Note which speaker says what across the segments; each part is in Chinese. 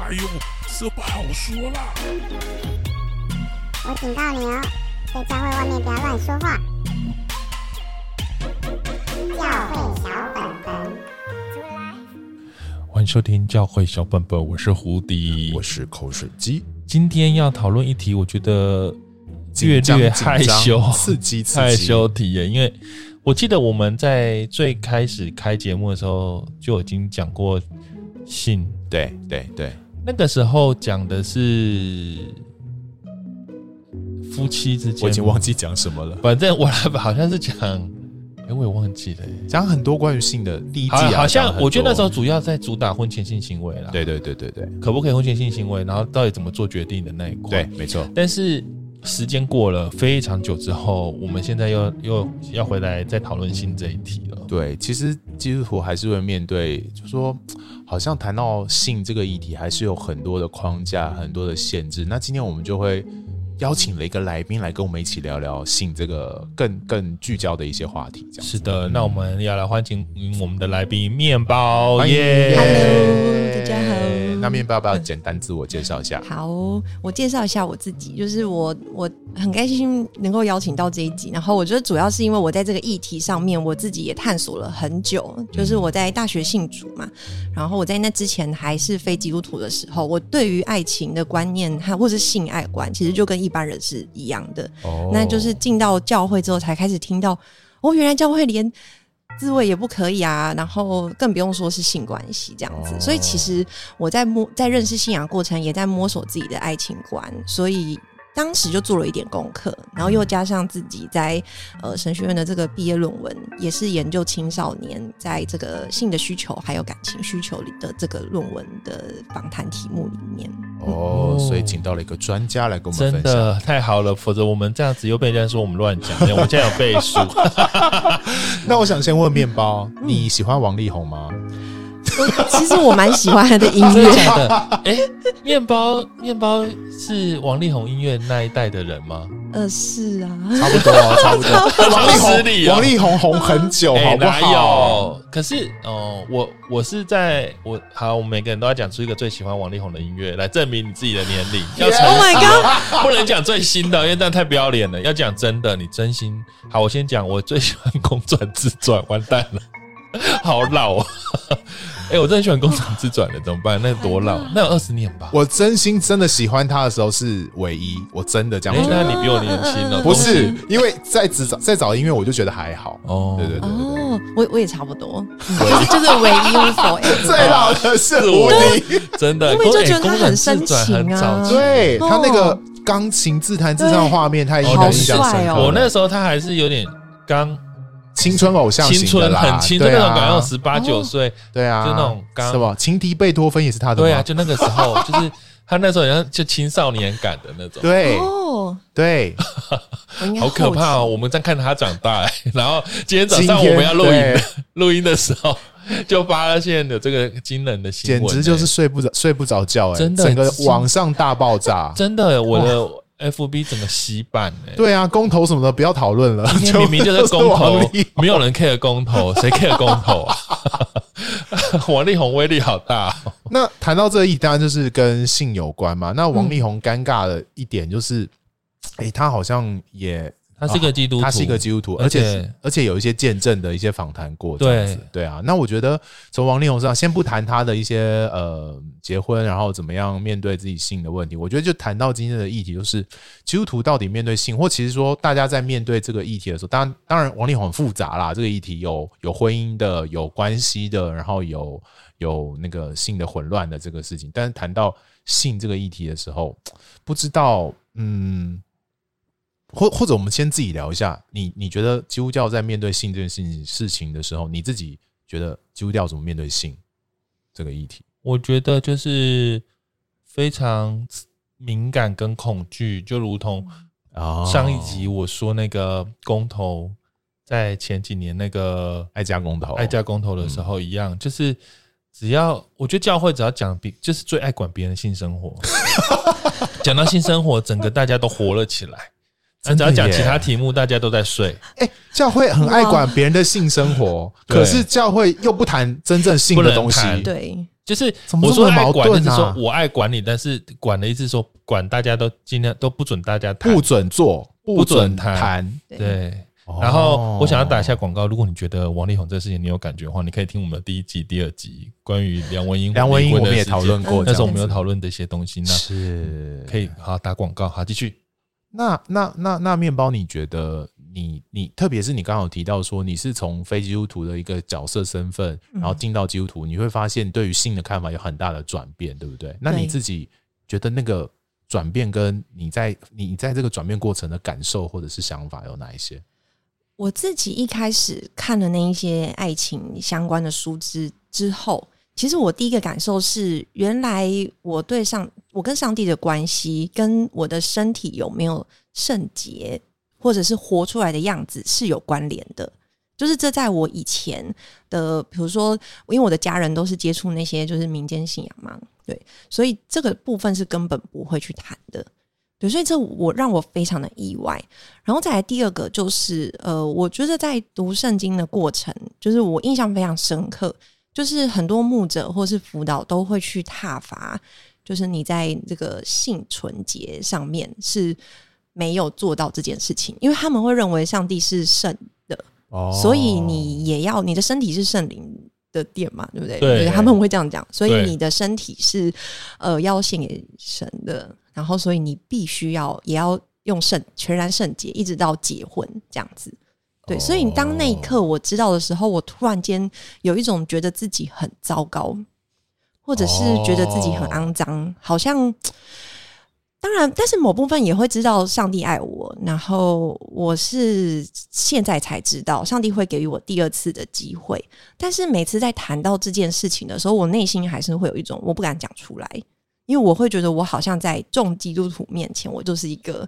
Speaker 1: 哎呦，这不好说啦！
Speaker 2: 我警告你哦，在教会外面不要乱说话。教会小本本，出来！
Speaker 3: 欢迎收听教会小本本，我是胡迪，
Speaker 4: 我是口水鸡。
Speaker 3: 今天要讨论一题，我觉得略略害羞、
Speaker 4: 刺激、刺激
Speaker 3: 害羞体验，因为我记得我们在最开始开节目的时候就已经讲过性，
Speaker 4: 对对对。
Speaker 3: 那个时候讲的是夫妻之间，
Speaker 4: 我已经忘记讲什么了。
Speaker 3: 反正我好像是讲，哎，我也忘记了，
Speaker 4: 讲很多关于性的第一季
Speaker 3: 啊，好像我觉得那时候主要在主打婚前性行为啦。
Speaker 4: 对对对对对，
Speaker 3: 可不可以婚前性行为？然后到底怎么做决定的那一块？
Speaker 4: 对，没错。
Speaker 3: 但是时间过了非常久之后，我们现在又又要回来再讨论性这一题了。
Speaker 4: 对，其实基督徒还是会面对，就说。好像谈到性这个议题，还是有很多的框架、很多的限制。那今天我们就会邀请了一个来宾来跟我们一起聊聊性这个更更聚焦的一些话题。这样
Speaker 3: 是的，那我们要来欢迎我们的来宾面包耶
Speaker 5: ！Hello，大家好。
Speaker 4: 那面包要不要简单自我介绍一下？
Speaker 5: 好，我介绍一下我自己，就是我我很开心能够邀请到这一集，然后我觉得主要是因为我在这个议题上面，我自己也探索了很久。就是我在大学信主嘛，然后我在那之前还是非基督徒的时候，我对于爱情的观念和或是性爱观，其实就跟一般人是一样的。哦，那就是进到教会之后，才开始听到哦，原来教会连。自慰也不可以啊，然后更不用说是性关系这样子，哦、所以其实我在摸在认识信仰过程，也在摸索自己的爱情观，所以。当时就做了一点功课，然后又加上自己在呃神学院的这个毕业论文，也是研究青少年在这个性的需求还有感情需求里的这个论文的访谈题目里面。
Speaker 4: 哦，所以请到了一个专家来跟我们分享，
Speaker 3: 真的太好了，否则我们这样子又被人家说我们乱讲。我们现在有背书。
Speaker 4: 那我想先问面包，你喜欢王力宏吗？
Speaker 5: 其实我蛮喜欢他的音乐
Speaker 3: 的。哎、欸，面包面包是王力宏音乐那一代的人吗？
Speaker 5: 呃，是啊，
Speaker 4: 差不多，差不多。王力宏，王力宏红很久，好不好？欸、有？
Speaker 3: 可是哦，我我是在我好，我们每个人都要讲出一个最喜欢王力宏的音乐来证明你自己的年龄。要
Speaker 5: Oh my god！
Speaker 3: 不能讲最新的，因为这样太不要脸了。要讲真的，你真心好。我先讲，我最喜欢公转自转，完蛋了，好老啊！哎、欸，我真的很喜欢《工厂之转》的，怎么办？那多老？那有二十年吧。
Speaker 4: 我真心真的喜欢他的时候是唯一，我真的这样觉得。
Speaker 3: 那你比我年轻了。
Speaker 4: 不是，因为在只早在找音乐，我就觉得还好。哦，对对对，对，
Speaker 5: 哦，我我也差不多，就是唯一无所谓。
Speaker 4: 最老的是我，
Speaker 3: 真的，
Speaker 5: 因为就觉得他很深情啊。
Speaker 4: 对他那个钢琴自弹自唱的画面，他
Speaker 5: 好帅哦。
Speaker 3: 我那时候他还是有点刚。
Speaker 4: 青春偶像型的，
Speaker 3: 青春很青春那种感觉，十八九岁，
Speaker 4: 对啊，
Speaker 3: 就那种刚
Speaker 4: 是吧？情敌贝多芬也是他的，
Speaker 3: 对啊，就那个时候，就是他那时候好像就青少年感的那种，
Speaker 4: 对，对，
Speaker 3: 好可怕哦！我们在看他长大，然后今天早上我们要录音，录音的时候就发现有这个惊人的新闻，
Speaker 4: 简直就是睡不着睡不着觉，哎，真的，整个网上大爆炸，
Speaker 3: 真的，我的。F B 整个洗版哎，
Speaker 4: 对啊，公投什么的不要讨论了，
Speaker 3: 明明就是公投，没有人 care 公投，谁 care 公投啊？王力宏威力好大。
Speaker 4: 那谈到这一，单就是跟性有关嘛。那王力宏尴尬的一点就是，哎、欸，他好像也。
Speaker 3: 他是个基督徒，
Speaker 4: 他是一个基督徒，而且而且有一些见证的一些访谈过，这样子，对啊。那我觉得从王力宏身上，先不谈他的一些呃结婚，然后怎么样面对自己性的问题，我觉得就谈到今天的议题，就是基督徒到底面对性，或其实说大家在面对这个议题的时候，当然当然王力宏很复杂啦，这个议题有有婚姻的，有关系的，然后有有那个性的混乱的这个事情，但是谈到性这个议题的时候，不知道嗯。或或者我们先自己聊一下，你你觉得基督教在面对性这件事情事情的时候，你自己觉得基督教怎么面对性？这个议题？
Speaker 3: 我觉得就是非常敏感跟恐惧，就如同上一集我说那个公投，在前几年那个
Speaker 4: 爱家公投、
Speaker 3: 爱家公投的时候一样，就是只要我觉得教会只要讲别，就是最爱管别人的性生活，讲到性生活，整个大家都活了起来。只要讲其他题目，大家都在睡。
Speaker 4: 哎、欸，教会很爱管别人的性生活，可是教会又不谈真正性的东西。
Speaker 5: 对，
Speaker 3: 就是我说爱管，就是说我爱管你，但是管的意思是说管大家都尽量都不准大家谈。
Speaker 4: 不准做，
Speaker 3: 不准
Speaker 4: 准
Speaker 3: 谈。
Speaker 4: 谈。
Speaker 3: 对。
Speaker 4: 哦
Speaker 3: 然后我想要打一下广告，如果你觉得王力宏这个事情你有感觉的话，你可以听我们的第一季、第二集关于梁文音、
Speaker 4: 梁文音我们也讨论过，
Speaker 5: 嗯
Speaker 3: 那时候我
Speaker 4: 们
Speaker 3: 有讨论这些东西，那
Speaker 4: 是。
Speaker 3: 可以好打广告，好继续。
Speaker 4: 那那那那面包，你觉得你你特别是你刚刚有提到说你是从非基督徒的一个角色身份，然后进到基督徒，你会发现对于性的看法有很大的转变，对不对？那你自己觉得那个转变跟你在你在这个转变过程的感受或者是想法有哪一些？
Speaker 5: 我自己一开始看了那一些爱情相关的书之之后，其实我第一个感受是，原来我对上我跟上帝的关系，跟我的身体有没有圣洁，或者是活出来的样子是有关联的。就是这在我以前的，比如说，因为我的家人都是接触那些就是民间信仰嘛，对，所以这个部分是根本不会去谈的。对，所以这我让我非常的意外。然后再来第二个就是，呃，我觉得在读圣经的过程，就是我印象非常深刻，就是很多牧者或是辅导都会去挞伐，就是你在这个性纯洁上面是没有做到这件事情，因为他们会认为上帝是圣的，
Speaker 4: 哦
Speaker 5: 所以你也要你的身体是圣灵的殿嘛，对不对？
Speaker 3: 对
Speaker 5: 他们会这样讲，所以你的身体是呃要献给神的。然后，所以你必须要也要用圣全然圣洁，一直到结婚这样子。对，所以当那一刻我知道的时候，我突然间有一种觉得自己很糟糕，或者是觉得自己很肮脏，好像当然，但是某部分也会知道上帝爱我。然后我是现在才知道，上帝会给予我第二次的机会。但是每次在谈到这件事情的时候，我内心还是会有一种我不敢讲出来。因为我会觉得我好像在众基督徒面前，我就是一个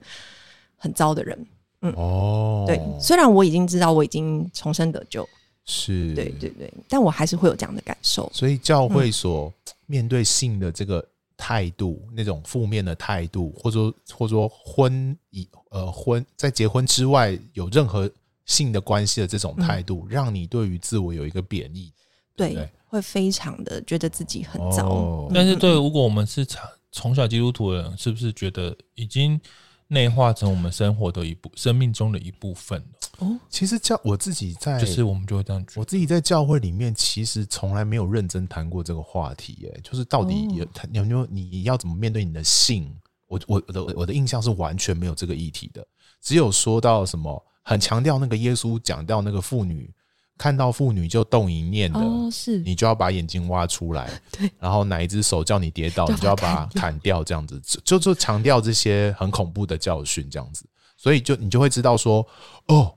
Speaker 5: 很糟的人。嗯，
Speaker 4: 哦，
Speaker 5: 对，虽然我已经知道我已经重生得救，
Speaker 4: 是，
Speaker 5: 对对对，但我还是会有这样的感受。
Speaker 4: 所以教会所面对性的这个态度，嗯、那种负面的态度，或者说或者说婚以呃婚在结婚之外有任何性的关系的这种态度，嗯、让你对于自我有一个贬义，对，对，
Speaker 5: 会非常的觉得自己很糟。
Speaker 4: 哦、
Speaker 3: 但是对，如果我们是从从小基督徒的人，是不是觉得已经内化成我们生活的一部、生命中的一部分了？
Speaker 5: 哦，
Speaker 4: 其实教我自己在，
Speaker 3: 就是我们就会这样觉得。
Speaker 4: 我自己在教会里面，其实从来没有认真谈过这个话题。耶，就是到底有有没有你要怎么面对你的性？我我的我的印象是完全没有这个议题的，只有说到什么很强调那个耶稣讲到那个妇女。看到妇女就动一念的，
Speaker 5: 哦，是
Speaker 4: 你就要把眼睛挖出来，
Speaker 5: 对，
Speaker 4: 然后哪一只手叫你跌倒，你就要把它砍掉，这样子，就就强调这些很恐怖的教训，这样子，所以就你就会知道说，哦，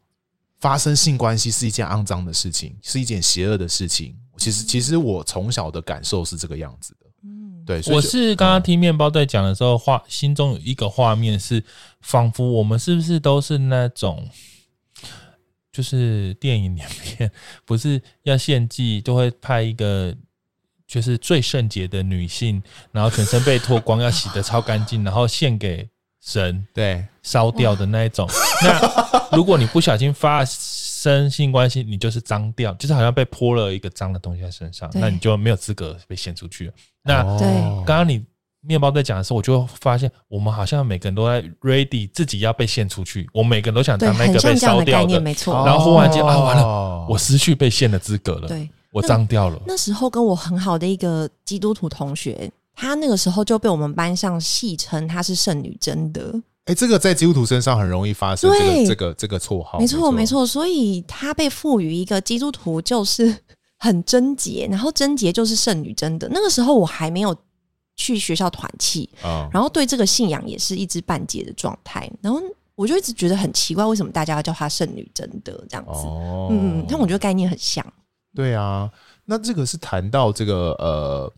Speaker 4: 发生性关系是一件肮脏的事情，是一件邪恶的事情。其实，其实我从小的感受是这个样子的，嗯，对。
Speaker 3: 我是刚刚听面包在讲的时候，画心中有一个画面是，仿佛我们是不是都是那种。就是电影里面不是要献祭，就会派一个就是最圣洁的女性，然后全身被脱光，要洗得超干净，然后献给神，
Speaker 4: 对，
Speaker 3: 烧掉的那一种。那如果你不小心发生性关系，你就是脏掉，就是好像被泼了一个脏的东西在身上，那你就没有资格被献出去了。那
Speaker 5: 对，
Speaker 3: 刚刚你。面包在讲的时候，我就发现我们好像每个人都在 ready 自己要被献出去，我每个人都想当那个被烧掉的，
Speaker 5: 没错。
Speaker 3: 然后忽然间啊，完了，我失去被献的资格了，
Speaker 5: 对，
Speaker 3: 我脏掉了。
Speaker 5: 那时候跟我很好的一个基督徒同学，他那个时候就被我们班上戏称他是圣女贞德。
Speaker 4: 哎，这个在基督徒身上很容易发生，这个这个这个绰号，
Speaker 5: 没错没错。所以他被赋予一个基督徒就是很贞洁，然后贞洁就是圣女贞德。那个时候我还没有。去学校团契，然后对这个信仰也是一知半解的状态，然后我就一直觉得很奇怪，为什么大家要叫她圣女贞德这样子？哦、嗯，但我觉得概念很像。
Speaker 4: 对啊，那这个是谈到这个呃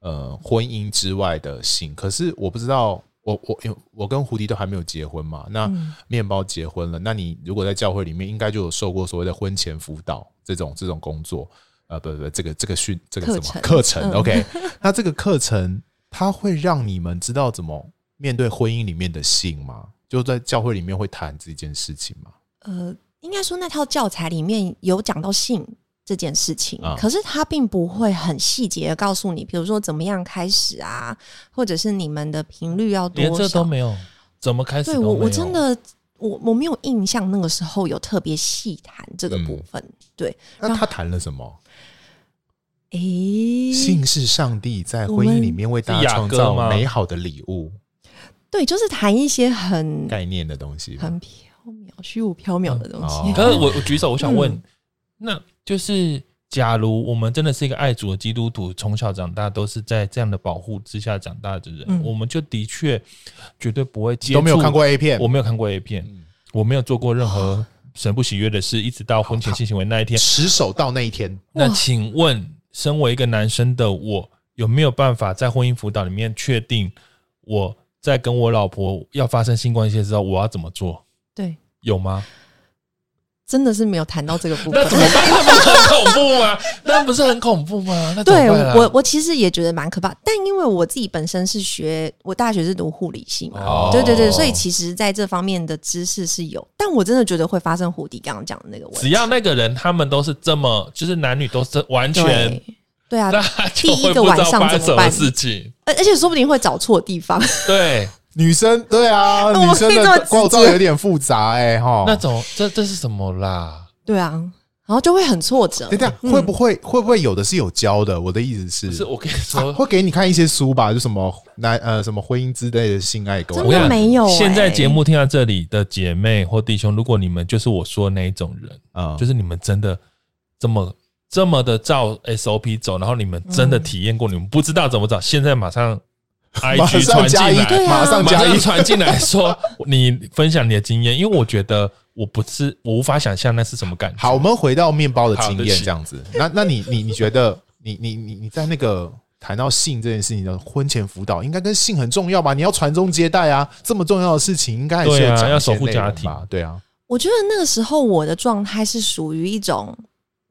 Speaker 4: 呃婚姻之外的性，可是我不知道，我我我跟胡迪都还没有结婚嘛，那面包结婚了，那你如果在教会里面，应该就有受过所谓的婚前辅导这种这种工作，呃，不不不，这个这个训这个什么课程，课程？OK，那这个课程。他会让你们知道怎么面对婚姻里面的性吗？就在教会里面会谈这件事情吗？
Speaker 5: 呃，应该说那套教材里面有讲到性，这件事情，
Speaker 4: 啊
Speaker 5: 可是他并不会很细节的告诉你，比如说怎么样开始啊，或者是你们的频率要多少，
Speaker 3: 连这都没有，怎么开始对？
Speaker 5: 我我真的我我没有印象那个时候有特别细谈这个部分。对，
Speaker 4: 那他谈了什么？
Speaker 5: 诶，
Speaker 4: 性是上帝在婚姻里面为大家创造美好的礼物，
Speaker 5: 对，就是谈一些很
Speaker 4: 概念的东西，
Speaker 5: 很缥缈、虚无缥缈的东西。
Speaker 3: 可是我我举手，我想问，
Speaker 5: 嗯。
Speaker 3: 那就是假如我们真的是一个爱主的基督徒，从小长大都是在这样的保护之下长大的人，
Speaker 5: 嗯。
Speaker 3: 我们就的确绝对不会接触。
Speaker 4: 都没有看过 A 片，
Speaker 3: 我没有看过 A 片，
Speaker 4: 嗯。
Speaker 3: 我没有做过任何神不喜悦的事，一直到婚前性行为那一天。
Speaker 4: 持守到那一天，
Speaker 3: 那请问，身为一个男生的我，有没有办法在婚姻辅导里面确定我在跟我老婆要发生性关系的时候，我要怎么做？
Speaker 5: 对，
Speaker 3: 有吗？
Speaker 5: 真的是没有谈到这个部分
Speaker 3: 那。怎么办？那不是很恐怖吗？那不是很恐怖吗？那对
Speaker 5: 我，我其实也觉得蛮可怕，但因为我自己本身是学，我大学是读护理系嘛，
Speaker 3: 哦
Speaker 5: 对对对，所以其实在这方面的知识是有，但我真的觉得会发生胡迪刚刚讲的那个问题。
Speaker 3: 只要那个人他们都是这么，就是男女都是完全
Speaker 5: 对，啊，
Speaker 3: 那
Speaker 5: 第一个晚上怎么办
Speaker 3: 事情。
Speaker 5: 而而且说不定会找错地方。
Speaker 3: 对，
Speaker 4: 女生对啊，女生的构造有点复杂哎哈。
Speaker 3: 那种这这是什么啦？
Speaker 5: 对啊，然后就会很挫折。
Speaker 4: 等一下会不会会不会有的是有教的？我的意思是，
Speaker 3: 是我跟你
Speaker 4: 啊
Speaker 3: 说，
Speaker 4: 会给你看一些书吧，就什么男呃什么婚姻之类的性爱沟
Speaker 5: 真
Speaker 3: 我跟你讲
Speaker 5: 的没有、欸。
Speaker 3: 现在节目听到这里的姐妹或弟兄，如果你们就是我说的那一种人，
Speaker 4: 啊，
Speaker 3: 就是你们真的这么这么的照 SOP 走，然后你们真的体验过，你们不知道怎么找，现在马上
Speaker 4: 马
Speaker 3: IG
Speaker 4: 上
Speaker 3: 传进
Speaker 4: 加一，
Speaker 3: 来，
Speaker 5: 对啊
Speaker 3: 马
Speaker 4: 马上加一，
Speaker 3: 传进来说 你分享你的经验，因为我觉得我不是我无法想象那是什么感觉。
Speaker 4: 好，我们回到面包的
Speaker 3: 经
Speaker 4: 验这样子。那那你你你觉得你你你你在那个谈到性这件事情的婚前辅导，应该跟性很重要吧？你要传宗接代啊，这么重要的事情，应该还是
Speaker 3: 对啊
Speaker 4: 有讲
Speaker 3: 要守
Speaker 4: 护
Speaker 3: 家庭
Speaker 4: 吧？对啊，
Speaker 5: 我觉得那个时候我的状态是属于一种，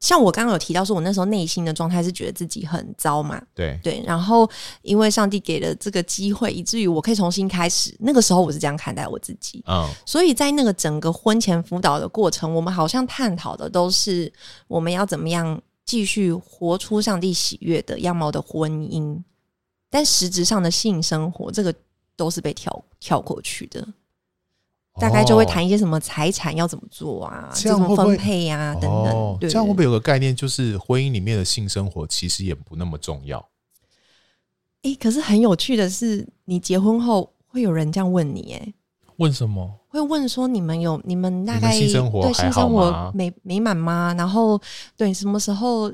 Speaker 5: 像我刚刚有提到说，我那时候内心的状态是觉得自己很糟嘛，
Speaker 4: 对，
Speaker 5: 对，然后因为上帝给了这个机会，以至于我可以重新开始。那个时候我是这样看待我自己，
Speaker 4: 嗯，
Speaker 5: 所以在那个整个婚前辅导的过程，我们好像探讨的都是我们要怎么样继续活出上帝喜悦的样貌的婚姻，但实质上的性生活，这个都是被跳跳过去的。大概就会谈一些什么财产要怎么做啊，
Speaker 4: 这样会不会
Speaker 5: 这种分配呀、啊、等等。
Speaker 4: 这样会不会有个概念，就是婚姻里面的性生活其实也不那么重要？
Speaker 5: 诶，可是很有趣的是，你结婚后会有人这样问你，哎，
Speaker 3: 问什么？
Speaker 5: 会问说你们有你们大概
Speaker 4: 性生活对
Speaker 5: 性生活美美满吗？然后对什么时候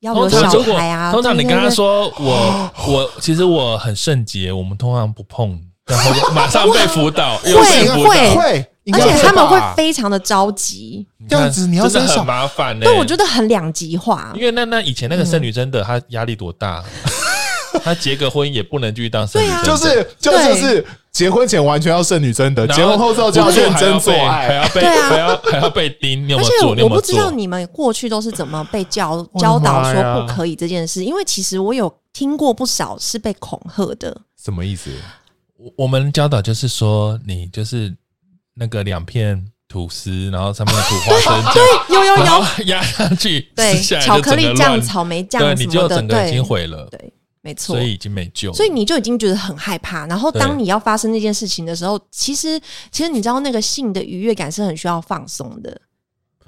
Speaker 5: 要有小
Speaker 3: 常如果
Speaker 5: 孩啊？
Speaker 3: 通常你跟他说我我其实我很圣洁，我们通常不碰，然后马上被辅导，又被辅
Speaker 5: 会
Speaker 3: 导，
Speaker 4: 会，应
Speaker 5: 而且他们
Speaker 4: 会
Speaker 5: 非常的着急，
Speaker 4: 这样子你要
Speaker 3: 真的很麻烦呢。
Speaker 5: 对我觉得很两极化
Speaker 3: 因。为那那以前那个剩女真的，她压力多大？她结个婚也不能继续当剩女真的，
Speaker 4: 就是就
Speaker 5: 对
Speaker 4: 就是结婚前完全要剩女真的，结婚后之后就要认真做爱。
Speaker 3: 还要被
Speaker 5: 对啊
Speaker 3: 还要还要被盯，你有
Speaker 5: 而
Speaker 3: 没有做？你
Speaker 5: 且
Speaker 3: 有没有做
Speaker 5: 我不知道？你们过去都是怎么被教教
Speaker 4: 导
Speaker 5: 说不可以这件事，因为其实我有听过不少是被恐吓的。
Speaker 4: 什么意思？
Speaker 3: 我我们教导就是说，你就是那个两片吐司，然后上面涂花生酱，
Speaker 5: 有有有，
Speaker 3: 压上去，对
Speaker 5: 巧克力
Speaker 3: 酱、
Speaker 5: 草莓，酱什么的，
Speaker 3: 你就整个已经毁了，
Speaker 5: 对，没错。
Speaker 3: 所。以已经没救。
Speaker 5: 所以你就已经觉得很害怕，然后当你要发生那件事情的时候，其实其实你知道那个性的愉悦感是很需要放松的，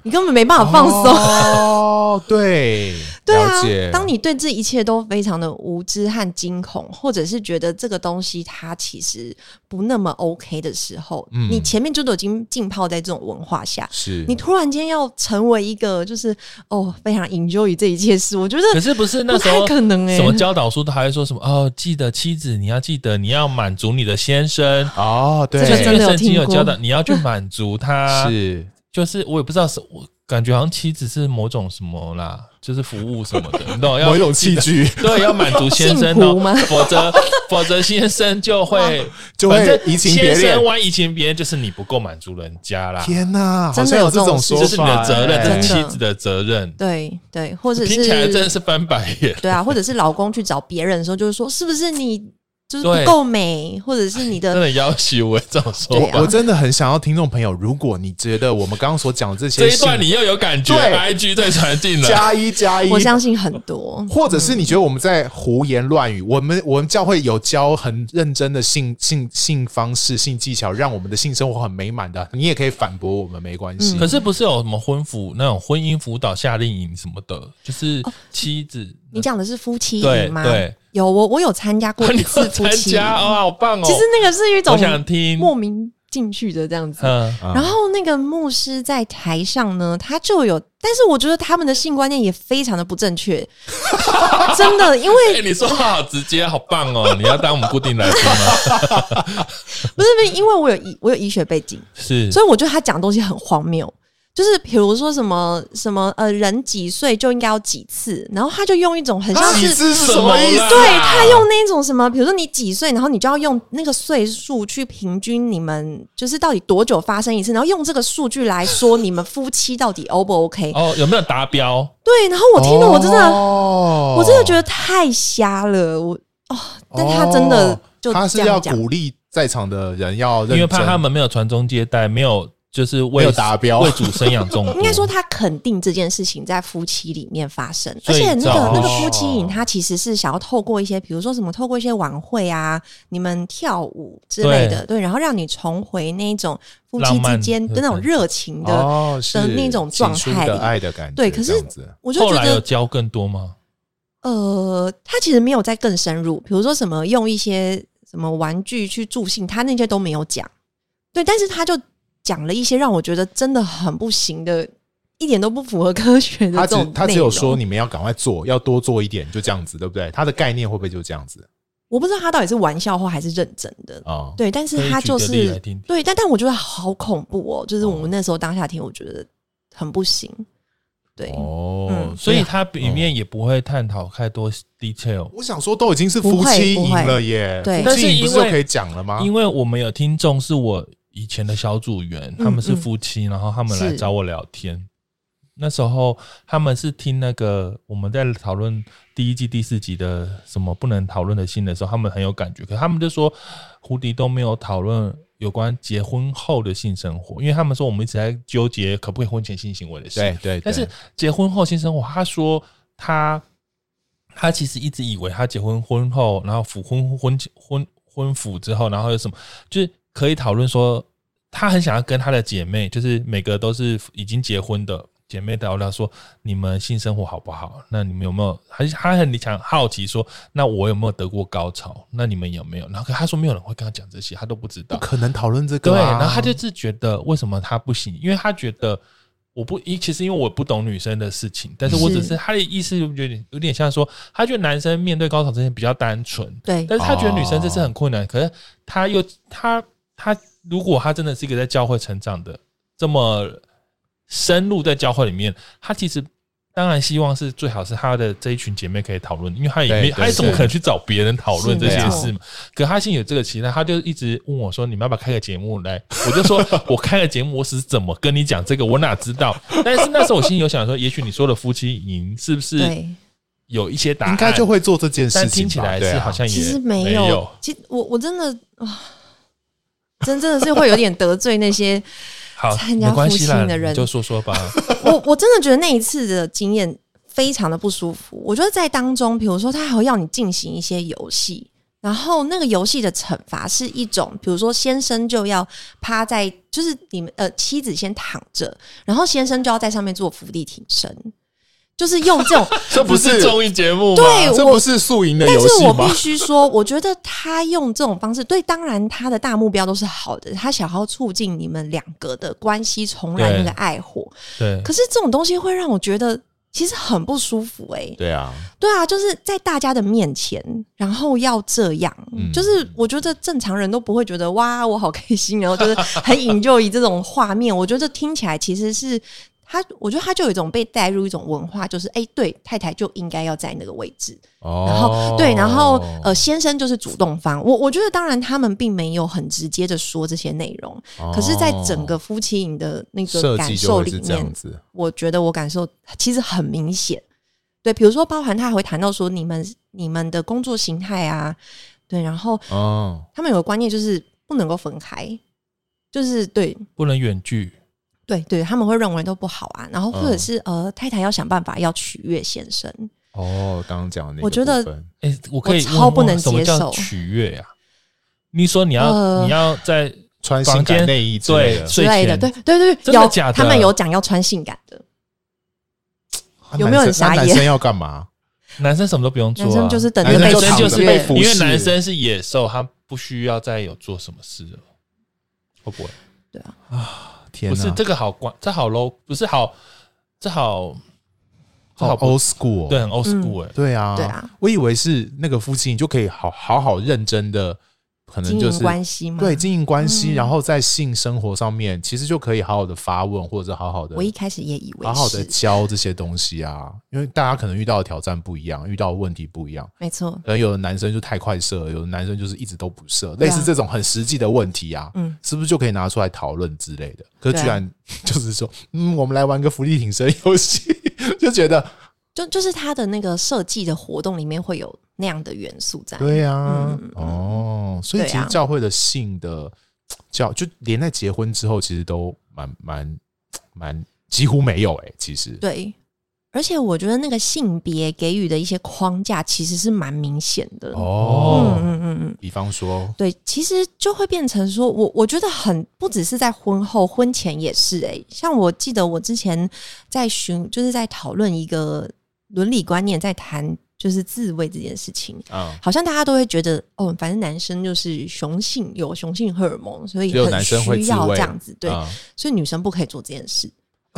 Speaker 5: 你根本没办法放松。
Speaker 4: 哦，对，
Speaker 5: 对啊，当你对这一切都非常的无知和惊恐，或者是觉得这个东西它其实不那么 OK 的时候，
Speaker 4: 嗯。
Speaker 5: 你前面就都已经浸泡在这种文化下，
Speaker 4: 是。
Speaker 5: 你突然间要成为一个就是哦非常 enjoy 这一切事，我觉得
Speaker 3: 可是不是那时
Speaker 5: 不
Speaker 3: 候
Speaker 5: 太可能欸。
Speaker 3: 什么教导书都还会说什么哦，记得妻子你要记得你要满足你的先生，
Speaker 4: 哦，对，
Speaker 5: 这个真的有听过。
Speaker 3: 教导你要去满足他，
Speaker 4: 是
Speaker 3: 就是我也不知道是我感觉好像妻子是某种什么啦，就是服务什么的，你懂？要
Speaker 4: 某一种器具，
Speaker 3: 对，要满足先生哦
Speaker 5: 幸福吗，
Speaker 3: 否则 否则先生就会
Speaker 4: 就会
Speaker 3: 反正
Speaker 4: 移情别恋
Speaker 3: 先生玩移情别恋，就是你不够满足人家啦，
Speaker 4: 天哪，好
Speaker 5: 真的
Speaker 4: 像有
Speaker 5: 这种
Speaker 4: 说法，
Speaker 3: 这是你的责任，
Speaker 4: 哎
Speaker 3: 这是妻子的责任。
Speaker 5: 对对，或者
Speaker 3: 是听起来真的
Speaker 5: 是
Speaker 3: 是翻白眼。
Speaker 5: 对啊，或者是老公去找别人的时候，就是说是不是你就是不够美，或者是你的
Speaker 3: 真的要求我这
Speaker 5: 么说。
Speaker 4: 我真的很想要听众朋友，如果你觉得我们刚刚所讲的这些
Speaker 3: 这一段你又有感觉
Speaker 4: 对
Speaker 3: ，IG 在传进了，
Speaker 4: 加一加一，
Speaker 5: 我相信很多，
Speaker 4: 或者是你觉得我们在胡言乱语，我们我们教会有教很认真的性性性方式、性技巧，让我们的性生活很美满的，你也可以反驳我们，没关系。
Speaker 5: 嗯。
Speaker 3: 可是不是有什么婚辅那种婚姻辅导夏令营什么的，就是妻子，
Speaker 5: 你讲的是夫妻
Speaker 3: 对
Speaker 5: 营吗？
Speaker 3: 对，
Speaker 5: 有我我有参加
Speaker 3: 过
Speaker 5: 一次夫
Speaker 3: 参
Speaker 5: 妻
Speaker 3: 加哦，好棒哦！
Speaker 5: 其实那个是一种
Speaker 3: 我想听，
Speaker 5: 莫名进去的这样子。
Speaker 3: 嗯，
Speaker 5: 然后那个牧师在台上呢，他就有，但是我觉得他们的性观念也非常的不正确，真的，因为
Speaker 3: 哎，你说话好直接，好棒哦！你要当我们固定来宾吗？
Speaker 5: 不是不是，因为我有医我有医学背景，
Speaker 3: 是，
Speaker 5: 所以我觉得他讲的东西很荒谬。就是比如说什么什么呃，人几岁就应该要几次，然后他就用一种很像是
Speaker 4: 几次是什么意思？
Speaker 5: 对他用那种什么，比如说你几岁，然后你就要用那个岁数去平均你们就是到底多久发生一次，然后用这个数据来说你们夫妻到底 O 不 OK？
Speaker 3: 哦，有没有达标？
Speaker 5: 对，然后我听了我真的、
Speaker 4: 哦
Speaker 5: 我真的觉得太瞎了，我哦，但他真的就
Speaker 4: 他是要
Speaker 5: 这样讲，
Speaker 4: 鼓励在场的人要
Speaker 3: 因为怕他们没有传宗接代，没有就是为
Speaker 4: 没有达标
Speaker 3: 为主生养众多。
Speaker 5: 应该说他肯定这件事情在夫妻里面发生，而且那
Speaker 3: 个
Speaker 5: 那个夫妻影，他其实是想要透过一些，比如说什么，透过一些晚会啊，你们跳舞之类的，对，然后让你重回那种夫妻之间的那种热情的。
Speaker 4: 哦
Speaker 5: 的那种
Speaker 4: 状态的爱的感觉，
Speaker 5: 对可是我就觉
Speaker 3: 后来有
Speaker 5: 得，
Speaker 3: 教更多吗？
Speaker 5: 呃，他其实没有再更深入，比如说什么用一些什么玩具去助兴，他那些都没有讲。对，但是他就讲了一些让我觉得真的很不行的，一点都不符合科学的
Speaker 4: 他只
Speaker 5: 这种
Speaker 4: 他只有
Speaker 5: 说
Speaker 4: 你们要赶快做，要多做一点，就这样子，对不对？他的概念会不会就这样子
Speaker 5: 我不知道他到底是玩笑话还是认真的。
Speaker 4: 啊？
Speaker 5: 对，但是他就是对，但但我觉得好恐怖哦，就是我们那时候当下听，我觉得很不行。对，
Speaker 4: 哦
Speaker 5: 嗯，
Speaker 3: 所以它里面也不会探讨太多 detail，
Speaker 4: 我想说都已经是夫妻赢了耶，
Speaker 5: 不会不会
Speaker 4: 夫妻营
Speaker 3: 但是因为
Speaker 4: 不是可以讲了吗？
Speaker 3: 因为我们有听众是我以前的小组员，
Speaker 5: 嗯
Speaker 3: 他们是夫妻，然后他们
Speaker 5: 来
Speaker 3: 找我聊天。那时候他们是听那个我们在讨论第一季第四集的什么不能讨论的性的时候，他们很有感觉。可他们就说胡迪都没有讨论有关结婚后的性生活，因为他们说我们一直在纠结可不可以婚前性行为的事。
Speaker 4: 对对，对
Speaker 3: 但是结婚后性生活，他说他他其实一直以为他结婚婚后，然后复婚婚婚婚辅之后，然后有什么，就是可以讨论说，他很想要跟他的姐妹，就是每个都是已经结婚的姐妹聊聊说，你们性生活好不好？那你们有没有？还是他很想好奇说，那我有没有得过高潮？那你们有没有？然后他说没有人会跟他讲这些，他都不知道
Speaker 4: 不。可能讨论这个
Speaker 3: 对，
Speaker 4: 啊，
Speaker 3: 然后他就是觉得为什么他不行？因为他觉得我不，一其实因为我不懂女生的事情，但是我只是
Speaker 5: 是
Speaker 3: 他的意思有点有点像说，他觉得男生面对高潮这些比较单纯，
Speaker 5: 对，
Speaker 3: 但是他觉得女生这是
Speaker 4: 哦
Speaker 3: 很困难。可是他又他他如果他真的是一个在教会成长的这么深入在教会里面，他其实。当然，希望是最好是他的这一群姐妹可以讨论，因为他也
Speaker 4: 没，
Speaker 3: 他怎么可能去找别人讨论这些事嘛？可他心里有这个期待，他就一直问我说：“你们要不要开个节目来？”我就说：“我开个节目，我是怎么跟你讲这个？我哪知道？” 但是那时候我心里有想说，也许你说的夫妻营是不是，有一些答案？
Speaker 4: 应该就会做这件事情吧，
Speaker 3: 但听起
Speaker 4: 来
Speaker 3: 是好像也
Speaker 5: 其实没
Speaker 3: 没
Speaker 5: 有，其实我我真的啊，真真的是会有点得罪那些
Speaker 3: 好，
Speaker 5: 参加
Speaker 3: 没
Speaker 5: 关系的人
Speaker 3: 就说说吧。
Speaker 5: 我我真的觉得那一次的经验非常的不舒服。我觉得在当中，比如说他还会要你进行一些游戏，然后那个游戏的惩罚是一种，比如说先生就要趴在，就是你们呃妻子先躺着，然后先生就要在上面做伏地挺身，就是用这种。
Speaker 3: 这不是综艺节目吗？
Speaker 5: 对我
Speaker 4: 这不是宿营的
Speaker 5: 但
Speaker 4: 游戏吗
Speaker 5: 是我必？须说，我觉得他用这种方式，对，当然他的大目标都是好的，他想要促进你们两个的关系重燃那个爱火。
Speaker 3: 对，
Speaker 5: 可是这种东西会让我觉得其实很不舒服、欸，
Speaker 4: 对啊，
Speaker 5: 对啊，就是在大家的面前，然后要这样，
Speaker 4: 嗯
Speaker 5: 就是我觉得正常人都不会觉得哇，我好开心，然后就是很 enjoy 这种画面。我觉得听起来其实是他，我觉得他就有一种被带入一种文化，就是哎、欸，对，太太就应该要在那个位置。
Speaker 4: 哦，
Speaker 5: 然后对，然后呃，先生就是主动方。我我觉得当然他们并没有很直接的说这些内容，
Speaker 4: 哦
Speaker 5: 可是，在整个夫妻营的那
Speaker 4: 个
Speaker 5: 感受里面，
Speaker 4: 子，
Speaker 5: 我觉得我感受其实很明显。对，比如说包含他还会谈到说，你们你们的工作形态啊，对，然后
Speaker 4: 哦，
Speaker 5: 他们有个观念就是不能够分开，就是对
Speaker 3: 不能远距。
Speaker 5: 对对，他们会认为都不好啊。然后或者是、嗯、呃，太太要想办法要取悦先生。
Speaker 4: 哦，刚刚讲的那个，
Speaker 5: 我觉得，
Speaker 3: 哎、欸，我可以
Speaker 5: 我超不能接受
Speaker 3: 取悦呀、啊？你说你要、呃、你要在
Speaker 4: 穿性感内衣之类的，
Speaker 5: 之类的，对对对，
Speaker 3: 真的假的？
Speaker 5: 他们有讲要穿性感的，有没有很傻眼？
Speaker 4: 男 生要干嘛？
Speaker 3: 男生什么都不用做、啊，
Speaker 5: 男生就是等着被
Speaker 3: 男生就是被服侍，因为男生是野兽，他不需要再有做什么事了，会不会？
Speaker 5: 对啊，
Speaker 4: 啊。天
Speaker 3: 不是这个好关，这好 low，不是好，这好，这好
Speaker 4: old school，
Speaker 3: 对，很 old school 哎、欸，
Speaker 4: 对啊，
Speaker 5: 对啊，
Speaker 4: 我以为是那个夫妻你就可以好好好认真的。可能就是
Speaker 5: 关系嘛，
Speaker 4: 对，经营关系，然后在性生活上面，其实就可以好好的发问，或者好好的。
Speaker 5: 我一开始也以为
Speaker 4: 好好的教这些东西啊，因为大家可能遇到的挑战不一样，遇到的问题不一样。
Speaker 5: 没错，
Speaker 4: 可能有的男生就太快射，有的男生就是一直都不射，类似这种很实际的问题啊，嗯，是不是就可以拿出来讨论之类的？可是居然就是说，嗯，我们来玩个福利挺身游戏，就觉得。
Speaker 5: 就就是他的那个设计的活动里面会有那样的元素在。
Speaker 4: 对呀、啊嗯，哦，所以其实教会的性的教，就连在结婚之后，其实都蛮蛮蛮几乎没有哎、欸，其实。
Speaker 5: 对。而且我觉得那个性别给予的一些框架其实是蛮明显的。
Speaker 4: 哦，
Speaker 5: 嗯嗯嗯嗯，
Speaker 4: 比方说，
Speaker 5: 对，其实就会变成说我我觉得很不只是在婚后，婚前也是哎、欸，像我记得我之前在寻，就是在讨论一个。伦理观念在谈就是自慰这件事情啊，好像大家都会觉得哦，反正男生就是雄性有雄性荷尔蒙，所以很需要这样子，对，所以女生不可以做这件事。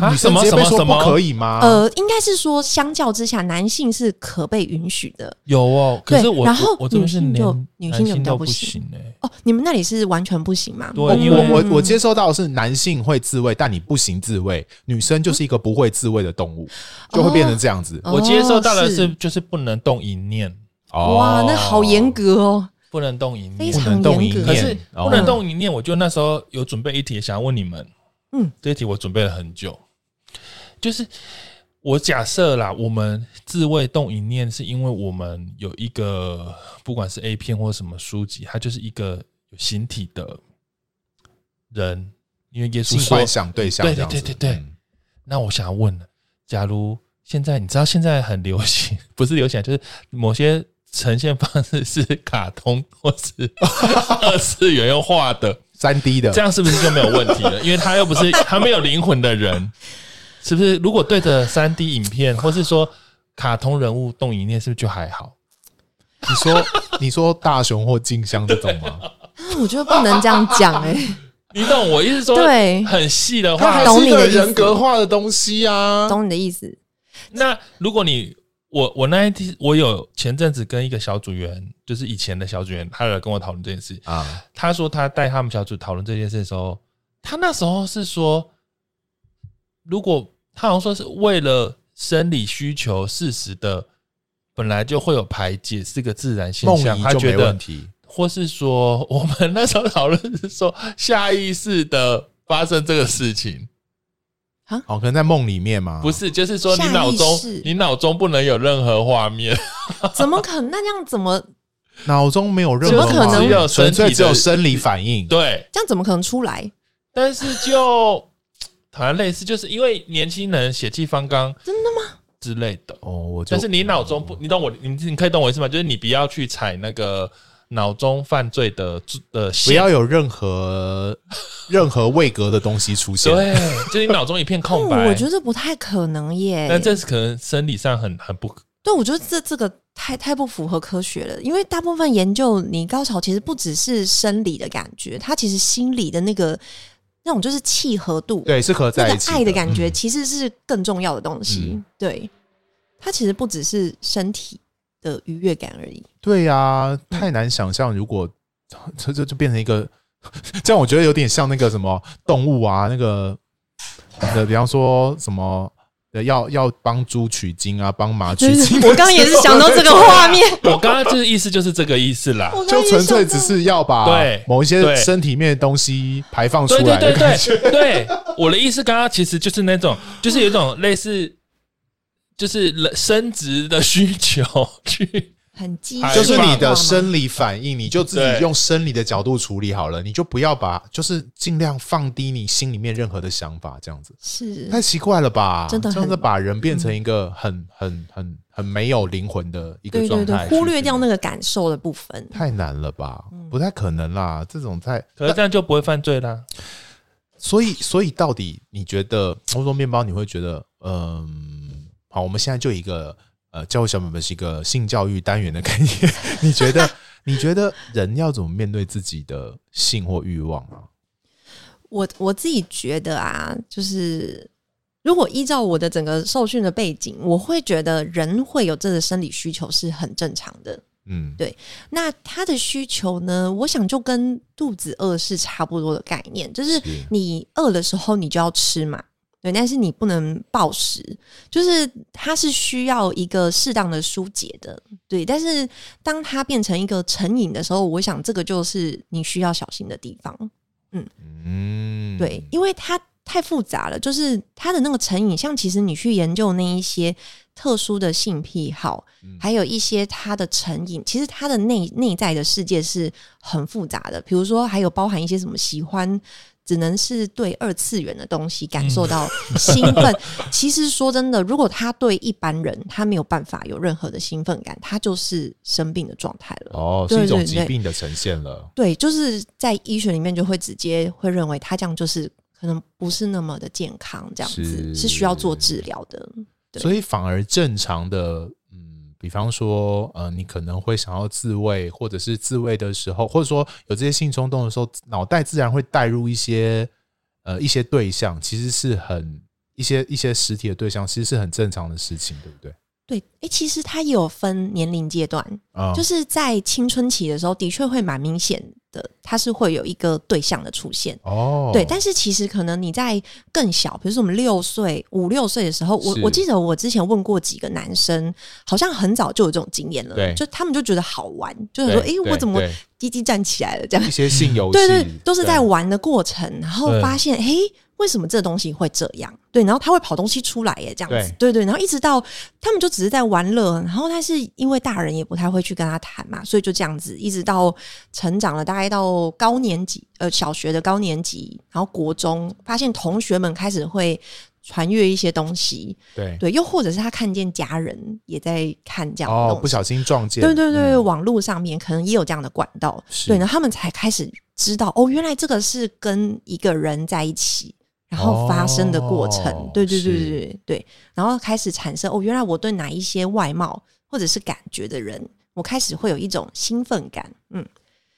Speaker 4: 女生直接被说不可以吗？
Speaker 5: 呃，应该是说相较之下，男性是可被允许的。
Speaker 3: 有哦，可是我
Speaker 5: 然后
Speaker 3: 我这边是
Speaker 5: 女性就女性就比较
Speaker 3: 不
Speaker 5: 行
Speaker 3: 哎、欸。
Speaker 5: 哦，你们那里是完全不行吗？
Speaker 3: 对，
Speaker 4: 我
Speaker 3: 因为
Speaker 4: 我我接收到的是男性会自慰，但你不行自慰，女生就是一个不会自慰的动物，就会变成这样子。
Speaker 5: 哦、
Speaker 3: 我接收到的是就是不能动淫念。
Speaker 4: 哦，
Speaker 5: 哇，那好严格哦，
Speaker 3: 不能动淫念，
Speaker 5: 非常严格。
Speaker 3: 可是不能动淫念，我就那时候有准备一题想要问你们，嗯，这一题我准备了很久。就是我假设啦，我们自慰动一念，是因为我们有一个不管是 A 片或什么书籍，它就是一个有形体的人，因为耶稣说
Speaker 4: 幻想对象，
Speaker 3: 对对对对对。嗯、那我想要问了，假如现在你知道现在很流行，不是流行，就是某些呈现方式是卡通或是 二次元用画的
Speaker 4: 三 D 的，
Speaker 3: 这样是不是就没有问题了？因为他又不是他没有灵魂的人。是不是如果对着三 D 影片，或是说卡通人物动一念，是不是就还好？
Speaker 4: 你说 你说大雄或静香这种吗？
Speaker 5: 我觉得不能这样讲哎、欸，
Speaker 3: 你懂我意思说？
Speaker 5: 对，
Speaker 3: 很细的话，
Speaker 5: 懂你的
Speaker 4: 人格化的东西啊，
Speaker 5: 懂你的意思。
Speaker 3: 那如果你我我那一天我有前阵子跟一个小组员，就是以前的小组员，他来跟我讨论这件事啊。他说他带他们小组讨论这件事的时候，他那时候是说。如果他好像说是为了生理需求，事实的本来就会有排解，是个自然现象，他觉得，或是说我们那时候讨论是说下意识的发生这个事情
Speaker 5: 啊？
Speaker 4: 哦，可能在梦里面嘛？
Speaker 3: 不是，就是说你脑中你脑中不能有任何画面，
Speaker 5: 怎么可能？那这样怎么
Speaker 4: 脑中没有任何？
Speaker 5: 怎么可能？
Speaker 4: 纯粹只有生理反应？
Speaker 3: 对，
Speaker 5: 这样怎么可能出来？
Speaker 3: 但是就。好像类似，就是因为年轻人血气方刚，
Speaker 5: 真的吗？
Speaker 3: 之类的
Speaker 4: 哦，我
Speaker 3: 但是你脑中不，你懂我，你你可以懂我意思吗？就是你不要去踩那个脑中犯罪的的线，
Speaker 4: 不要有任何 任何位格的东西出现，
Speaker 3: 对，就是你脑中一片空白。
Speaker 5: 我觉得不太可能耶，
Speaker 3: 但这是可能生理上很很不。
Speaker 5: 对，我觉得这这个太太不符合科学了，因为大部分研究，你高潮其实不只是生理的感觉，它其实心理的那个。那种就是契合度，
Speaker 4: 对，是合在一起的。
Speaker 5: 爱的感觉其实是更重要的东西。嗯、对，它其实不只是身体的愉悦感而已。
Speaker 4: 对呀、啊，太难想象，如果这这就变成一个 这样，我觉得有点像那个什么动物啊，那个呃，比方说什么。要要帮猪取经啊，帮马取经。
Speaker 5: 我刚刚也是想到这个画面。
Speaker 3: 我刚刚就是意思就是这个意思啦，
Speaker 4: 就纯粹只是要把对某一些身体面的东西排放出来的感觉。
Speaker 3: 对，对，对，对，对，我的意思刚刚其实就是那种，就是有一种类似，就是生殖的需求去
Speaker 5: 很激，
Speaker 4: 就是你的生理反应，你就自己用生理的角度处理好了，你就不要把，就是尽量放低你心里面任何的想法，这样子
Speaker 5: 是
Speaker 4: 太奇怪了吧？
Speaker 5: 真的，
Speaker 4: 这样子把人变成一个很很很很没有灵魂的一个状态，对对对，
Speaker 5: 忽略掉那个感受的部分，
Speaker 4: 太难了吧？不太可能啦，这种太，
Speaker 3: 可是这样就不会犯罪啦。
Speaker 4: 所以，所以到底你觉得，欧洲面包，你会觉得，嗯，好，我们现在就一个。呃，教会小本本是一个性教育单元的概念。你觉得？你觉得人要怎么面对自己的性或欲望啊？
Speaker 5: 我我自己觉得啊，就是如果依照我的整个受训的背景，我会觉得人会有这个生理需求是很正常的。嗯，对。那他的需求呢？我想就跟肚子饿是差不多的概念，就是你饿的时候，你就要吃嘛。对，但是你不能暴食，就是它是需要一个适当的疏解的。对，但是当它变成一个成瘾的时候，我想这个就是你需要小心的地方。嗯嗯，对，因为它太复杂了，就是它的那个成瘾，像其实你去研究那一些特殊的性癖好，还有一些它的成瘾，其实它的内内在的世界是很复杂的。比如说，还有包含一些什么喜欢。只能是对二次元的东西感受到兴奋。嗯、其实说真的，如果他对一般人他没有办法有任何的兴奋感，他就是生病的状态了。
Speaker 4: 哦，是一种疾病的呈现了。
Speaker 5: 对，就是在医学里面就会直接会认为他这样就是可能不是那么的健康，这样子是，是需要做治疗的。
Speaker 4: 所以反而正常的。比方说，呃，你可能会想要自慰，或者是自慰的时候，或者说有这些性冲动的时候，脑袋自然会带入一些，呃，一些对象，其实是很一些一些实体的对象，其实是很正常的事情，对不对？
Speaker 5: 对，哎，其实它也有分年龄阶段，哦，就是在青春期的时候，的确会蛮明显。的，它是会有一个对象的出现哦，对，但是其实可能你在更小，比如说我们六岁、五六岁的时候，我我记得我之前问过几个男生，好像很早就有这种经验了，就他们就觉得好玩，就是说，哎，我怎么滴滴站起来了？这样
Speaker 4: 一些性游戏，
Speaker 5: 对对，都是在玩的过程，然后发现，哎。为什么这东西会这样？对，然后他会跑东西出来耶，这样子，对，对对，然后一直到他们就只是在玩乐，然后但是因为大人也不太会去跟他谈嘛，所以就这样子，一直到成长了，大概到高年级，呃，小学的高年级，然后国中，发现同学们开始会传阅一些东西，对。对，又或者是他看见家人也在看这样哦，
Speaker 4: 不小心撞见，
Speaker 5: 对对对，嗯、网络上面可能也有这样的管道，对，然后他们才开始知道哦，原来这个是跟一个人在一起。然后发生的过程，哦、对对对对对对，然后开始产生哦，原来我对哪一些外貌或者是感觉的人，我开始会有一种兴奋感，嗯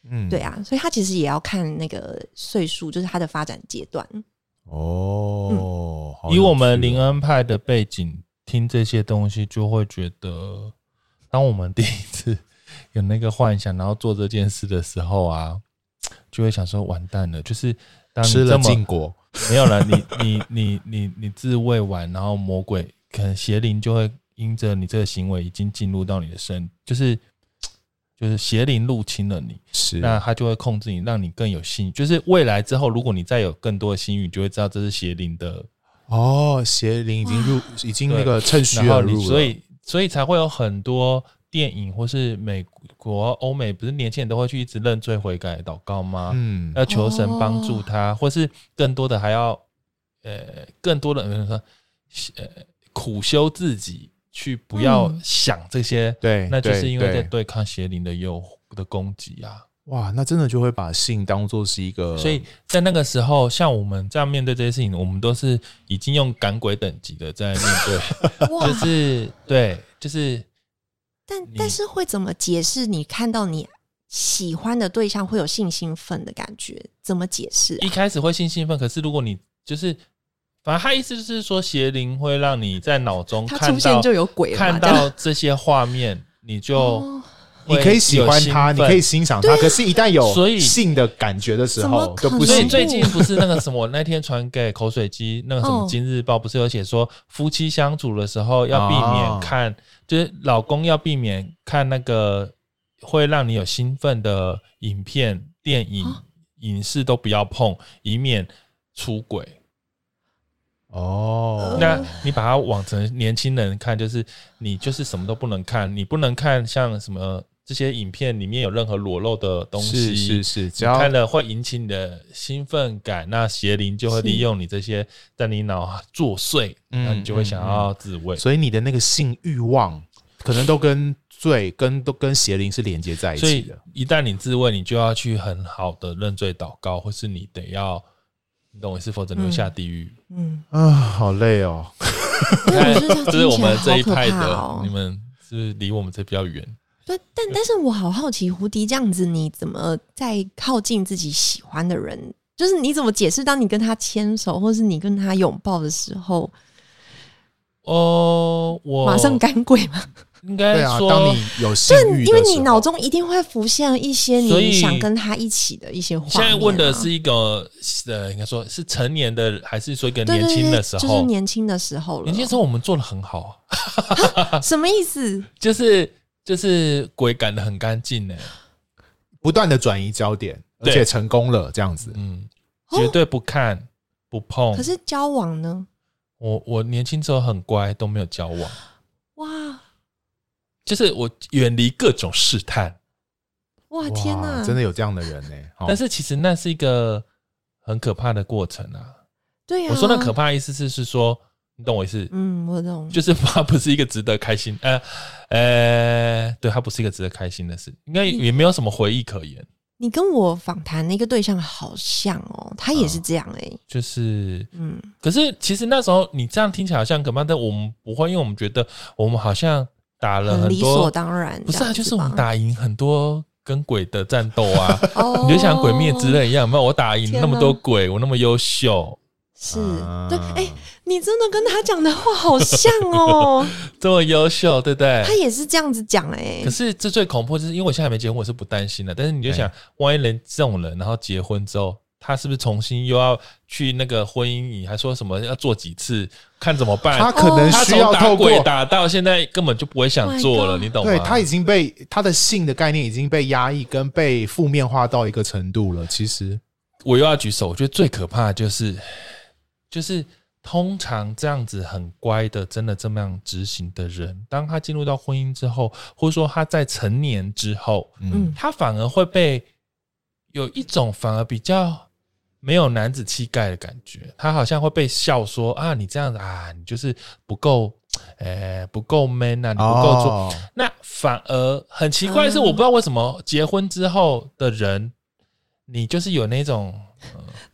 Speaker 5: 嗯，对啊，所以他其实也要看那个岁数，就是他的发展阶段。
Speaker 4: 哦，
Speaker 3: 嗯、以我们林恩派的背景听这些东西，就会觉得，当我们 第一次有那个幻想，然后做这件事的时候啊，就会想说完蛋了，就是
Speaker 4: 吃了禁果。
Speaker 3: 没有了，你你你你你自慰完，然后魔鬼可能邪灵就会因着你这个行为已经进入到你的身，就是就是邪灵入侵了你，是那他就会控制你，让你更有性欲。就是未来之后，如果你再有更多的性欲，你就会知道这是邪灵的
Speaker 4: 哦，邪灵已经入，已经那个趁虚而入了，
Speaker 3: 所以所以才会有很多。电影或是美国、欧美，不是年轻人都会去一直认罪悔改、祷告吗？嗯，要求神帮助他，或是更多的还要，呃，更多的人说，呃，苦修自己，去不要想这些，对，那就是因为在对抗邪灵的诱惑的攻击啊！
Speaker 4: 哇，那真的就会把性当做是一个，
Speaker 3: 所以在那个时候，像我们这样面对这些事情，我们都是已经用赶鬼等级的在面对，就是对，就是。
Speaker 5: 但但是会怎么解释？你看到你喜欢的对象会有性兴奋的感觉？怎么解释、啊？
Speaker 3: 一开始会性兴奋，可是如果你就是，反正他意思就是说，邪灵会让你在脑中看到他出现就有鬼，看到这些画面，你就、哦、
Speaker 4: 你可以喜欢他，你可以欣赏他，可是，一旦有所以性的感觉的时候，就不
Speaker 3: 所以最近不是那个什么，我那天传给口水鸡那个什么《今日报》，不是有写说夫妻相处的时候要避免看。就是老公要避免看那个会让你有兴奋的影片、电影、影视都不要碰，以免出轨。
Speaker 4: 哦，
Speaker 3: 那你把它往成年轻人看，就是你就是什么都不能看，你不能看像什么这些影片里面有任何裸露的东西，
Speaker 4: 是是是，只要
Speaker 3: 看了会引起你的兴奋感，那邪灵就会利用你这些在你脑作祟，
Speaker 4: 嗯
Speaker 3: 那你就会想要自慰。
Speaker 4: 所以你的那个性欲望可能都跟罪跟都跟邪灵是连接在一
Speaker 3: 所以
Speaker 4: 起的。
Speaker 3: 一旦你自慰，你就要去很好的认罪祷告，或是你得要，你懂我意思，否则你会下地狱。
Speaker 5: 嗯，
Speaker 4: 啊，好累哦。
Speaker 5: 对，我觉得
Speaker 3: 这是我们这一派的，你们是不是离我们这比较远？
Speaker 5: 对，但但是我好好奇，胡迪这样子，你怎么在靠近自己喜欢的人？就是你怎么解释，当你跟他牵手，或是你跟他拥抱的时候，
Speaker 3: 哦，我
Speaker 5: 马上赶鬼
Speaker 3: 吗？
Speaker 4: 应该
Speaker 3: 说，
Speaker 4: 当你有性欲的时候，
Speaker 5: 因为你脑中一定会浮现一些你想跟他一起的一些画面、啊。
Speaker 3: 现在问的是一个呃，应该说是成年的，还是说一
Speaker 5: 个
Speaker 3: 年轻的时候？
Speaker 5: 就是年轻的时候了。
Speaker 3: 年轻时候我们做的很好，
Speaker 5: 什么意思？
Speaker 3: 就是就是鬼赶得很干净呢。
Speaker 4: 不断的转移焦点，而
Speaker 3: 对
Speaker 4: 且成功了，这样子。
Speaker 3: 嗯，
Speaker 5: 哦
Speaker 3: 绝对不看不碰。
Speaker 5: 可是交往呢？
Speaker 3: 我我年轻时候很乖，都没有交往，
Speaker 5: 哇
Speaker 3: 就是我远离各种试探。
Speaker 5: 哇天哪！
Speaker 4: 哇真的有这样的人呢、哦
Speaker 3: 但是其实那是一个很可怕的过程啊。
Speaker 5: 对呀、
Speaker 3: 我说那可怕的意思是是说，你懂我意思？
Speaker 5: 嗯，我懂。
Speaker 3: 就是它不是一个值得开心，呃呃，对，它不是一个值得开心的事，应该也没有什么回忆可言。
Speaker 5: 你跟我访谈那个对象好像哦，他也是这样哎、欸
Speaker 3: 就是，
Speaker 5: 嗯，
Speaker 3: 可是其实那时候你这样听起来好像可怕，但我们不会，因为我们觉得我们好像打了
Speaker 5: 很
Speaker 3: 多，
Speaker 5: 所当然。
Speaker 3: 不是啊，就是我
Speaker 5: 们
Speaker 3: 打赢很多跟鬼的战斗啊，
Speaker 5: 哦，
Speaker 3: 你就像鬼灭之刃一样，有没有？我打
Speaker 5: 赢
Speaker 3: 那么多鬼，我那么优秀，
Speaker 5: 是
Speaker 4: 啊
Speaker 5: 对，哎、你真的跟他讲的话好像哦，
Speaker 3: 这么优秀，对不对？
Speaker 5: 他也是这样子讲哎、
Speaker 3: 可是这最恐怖，就是因为我现在还没结婚，我是不担心的。但是你就想，万一人这种人，然后结婚之后，他是不是重新又要去那个婚姻？你还说什么要做几次，看怎么办？
Speaker 4: 他可能需
Speaker 3: 他从打
Speaker 4: 要透过
Speaker 3: 鬼打到现在，根本就不会想做了
Speaker 5: Oh
Speaker 3: 你懂吗？
Speaker 4: 对他已经被他的性的概念已经被压抑跟被负面化到一个程度了。其实，
Speaker 3: 我又要举手，我觉得最可怕的就是，就是通常这样子很乖的，真的这么样执行的人，当他进入到婚姻之后，或者说他在成年之后，
Speaker 5: 嗯，
Speaker 3: 他反而会被有一种反而比较没有男子气概的感觉，他好像会被笑说啊，你这样子啊，你就是不够，呃，不够 man 啊，你不够做。
Speaker 4: 哦
Speaker 3: 那反而很奇怪的是，
Speaker 5: 嗯。
Speaker 3: 我不知道为什么结婚之后的人，你就是有那种，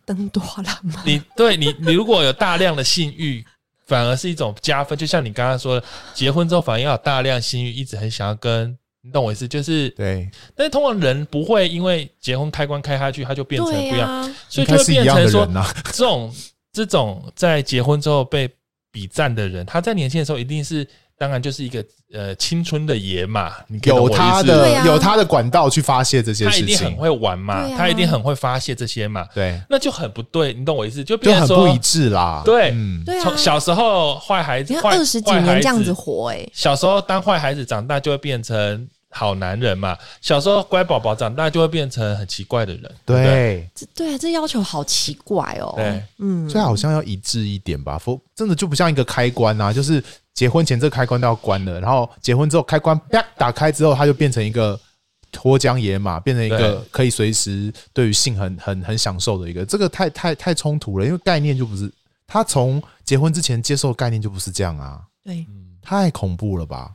Speaker 5: 登多了吗？
Speaker 3: 你对你你如果有大量的性欲，反而是一种加分。就像你刚刚说的，结婚之后反而要有大量性欲，一直很想要跟。你懂我意思？就是，
Speaker 4: 对，
Speaker 3: 但是通常人不会因为结婚开关开下去，他就变成不一
Speaker 5: 样，
Speaker 3: 所以就会
Speaker 4: 应该是一样的
Speaker 3: 变成说
Speaker 4: 人，啊。
Speaker 3: 这种这种在结婚之后被比赞的人，他在年轻的时候一定是，当然就是一个呃青春的野马，
Speaker 4: 有他的、
Speaker 5: 啊。
Speaker 4: 有他的管道去发泄这些事情。
Speaker 3: 他一定很
Speaker 4: 情，
Speaker 3: 会玩嘛，
Speaker 5: 啊。
Speaker 3: 他一定很会发泄这些嘛，
Speaker 4: 对，
Speaker 3: 那就很不对，你懂我意思？就
Speaker 4: 就
Speaker 3: 变成说
Speaker 4: 很不一致啦。
Speaker 3: 对。
Speaker 4: 嗯，
Speaker 5: 对啊。
Speaker 3: 从，小时候坏孩子，
Speaker 5: 二十
Speaker 3: 几
Speaker 5: 年这样子活、欸，哎，
Speaker 3: 小时候当坏孩子，长大就会变成好男人嘛；小时候乖宝宝，长大就会变成很奇怪的人。对。不对，
Speaker 4: 对，
Speaker 5: 这对啊，这要求好奇怪哦。
Speaker 3: 对，
Speaker 5: 嗯，
Speaker 4: 所以好像要一致一点吧，否真的就不像一个开关啊，就是结婚前这个开关都要关了，然后结婚之后开关啪打开之后，它就变成一个脱缰野马，变成一个可以随时对于性很很很享受的一个，这个太太太冲突了，因为概念就不是他从结婚之前接受的概念就不是这样啊，
Speaker 5: 对，
Speaker 4: 太恐怖了吧？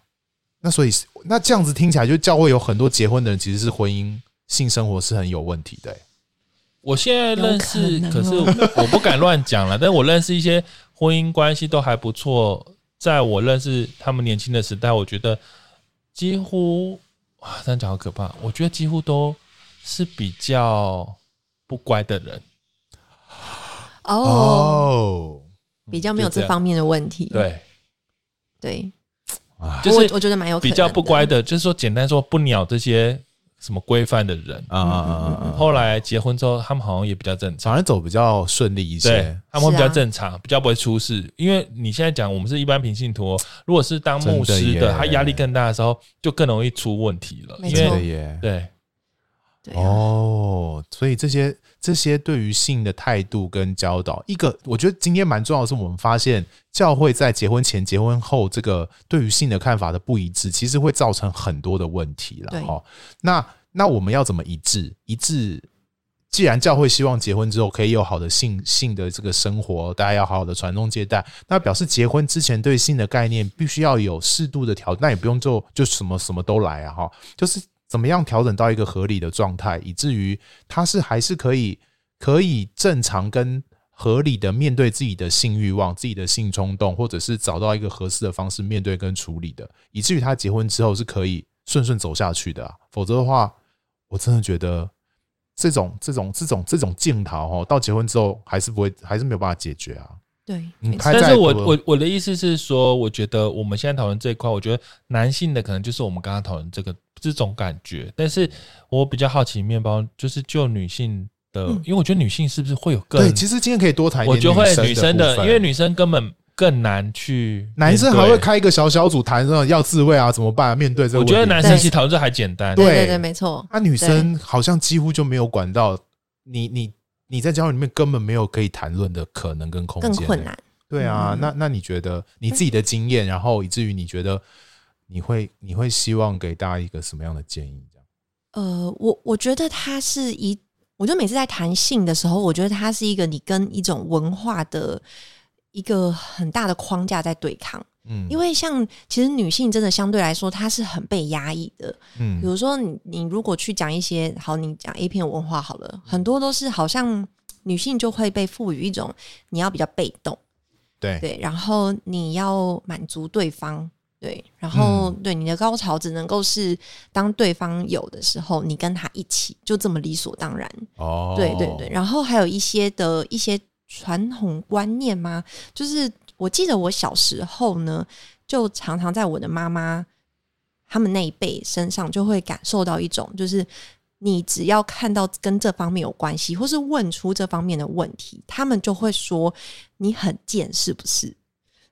Speaker 4: 那所以那这样子听起来，就教会有很多结婚的人其实是婚姻性生活是很有问题的、欸。
Speaker 3: 我现在认识，
Speaker 5: 有可
Speaker 3: 是我不敢乱讲了。但我认识一些婚姻关系都还不错，在我认识他们年轻的时代，我觉得几乎哇，这样讲好可怕。我觉得几乎都是比较不乖的人。
Speaker 5: 哦，
Speaker 4: 哦，
Speaker 5: 比较没有
Speaker 3: 就这
Speaker 5: 方面的问题。
Speaker 3: 对，
Speaker 5: 对，
Speaker 4: 啊
Speaker 3: 就是
Speaker 5: 我我觉得蛮有可能
Speaker 3: 比较不乖的，就是说简单说不鸟这些什么规范的人。
Speaker 4: 啊啊啊啊！
Speaker 3: 后来结婚之后，他们好像也比较正常。
Speaker 4: 反而走比较顺利一
Speaker 3: 对
Speaker 4: 些，，
Speaker 3: 他们会比
Speaker 5: 较
Speaker 3: 正常，比较不会出事。因为你现在讲，我们是一般平信徒哦，如果是当牧
Speaker 4: 师的，
Speaker 3: 他压力更大的时候，就更容易出问题了。
Speaker 5: 没错
Speaker 3: 因
Speaker 4: 为。
Speaker 3: 对，
Speaker 5: 对啊，
Speaker 4: 哦，所以这些这些对于性的态度跟教导，一个我觉得今天蛮重要的是，我们发现教会在结婚前、结婚后这个对于性的看法的不一致，其实会造成很多的问题了。哈，那那我们要怎么一致？一致？既然教会希望结婚之后可以有好的性性的这个生活，大家要好好的传宗接代，那表示结婚之前对性的概念必须要有适度的调，那也不用就就什么什么都来啊哈，就是怎么样调整到一个合理的状态，以至于他是还是可以可以正常跟合理的面对自己的性欲望、自己的性冲动，或者是找到一个合适的方式面对跟处理的，以至于他结婚之后是可以顺顺走下去的啊，否则的话，我真的觉得。这种这种这种这种镜头哈，到结婚之后还是不会，还是没有办法解决啊。
Speaker 5: 对，
Speaker 3: 但是我我我的意思是说，我觉得我们现在讨论这一块，我觉得男性的可能就是我们刚刚讨论这个这种感觉，但是我比较好奇，面包就是就女性的，因为我觉得女性是不是会有更
Speaker 4: 对？其实今天可以多谈一点，我觉得会女生的，
Speaker 3: 因为女生根本。更难去，
Speaker 4: 男生还会开一个小小组谈这种要自慰啊，怎么办？面对这个，
Speaker 3: 我觉得男生其实讨论这还简单。
Speaker 5: 对对对，没错。
Speaker 4: 那女生好像几乎就没有管到你，你你在交往里面根本没有可以谈论的可能跟空间，
Speaker 5: 更困难。
Speaker 4: 对啊，那那你觉得你自己的经验，然后以至于你觉得你会你会希望给大家一个什么样的建议？这样？
Speaker 5: 呃，我我觉得它是一，我觉得每次在谈性的时候，我觉得它是一个你跟一种文化的。一个很大的框架在对抗，嗯，因为像其实女性真的相对来说，她是很被压抑的，嗯，比如说你你如果去讲一些好，你讲 A 片文化好了，很多都是好像女性就会被赋予一种你要比较被动，
Speaker 4: 对
Speaker 5: 对，然后你要满足对方，对，然后对你的高潮只能够是当对方有的时候，你跟他一起就这么理所当然，哦，对对对，然后还有一些的一些。传统观念吗？就是我记得我小时候呢，就常常在我的妈妈他们那一辈身上，就会感受到一种，就是你只要看到跟这方面有关系，或是问出这方面的问题，他们就会说你很贱，是不是？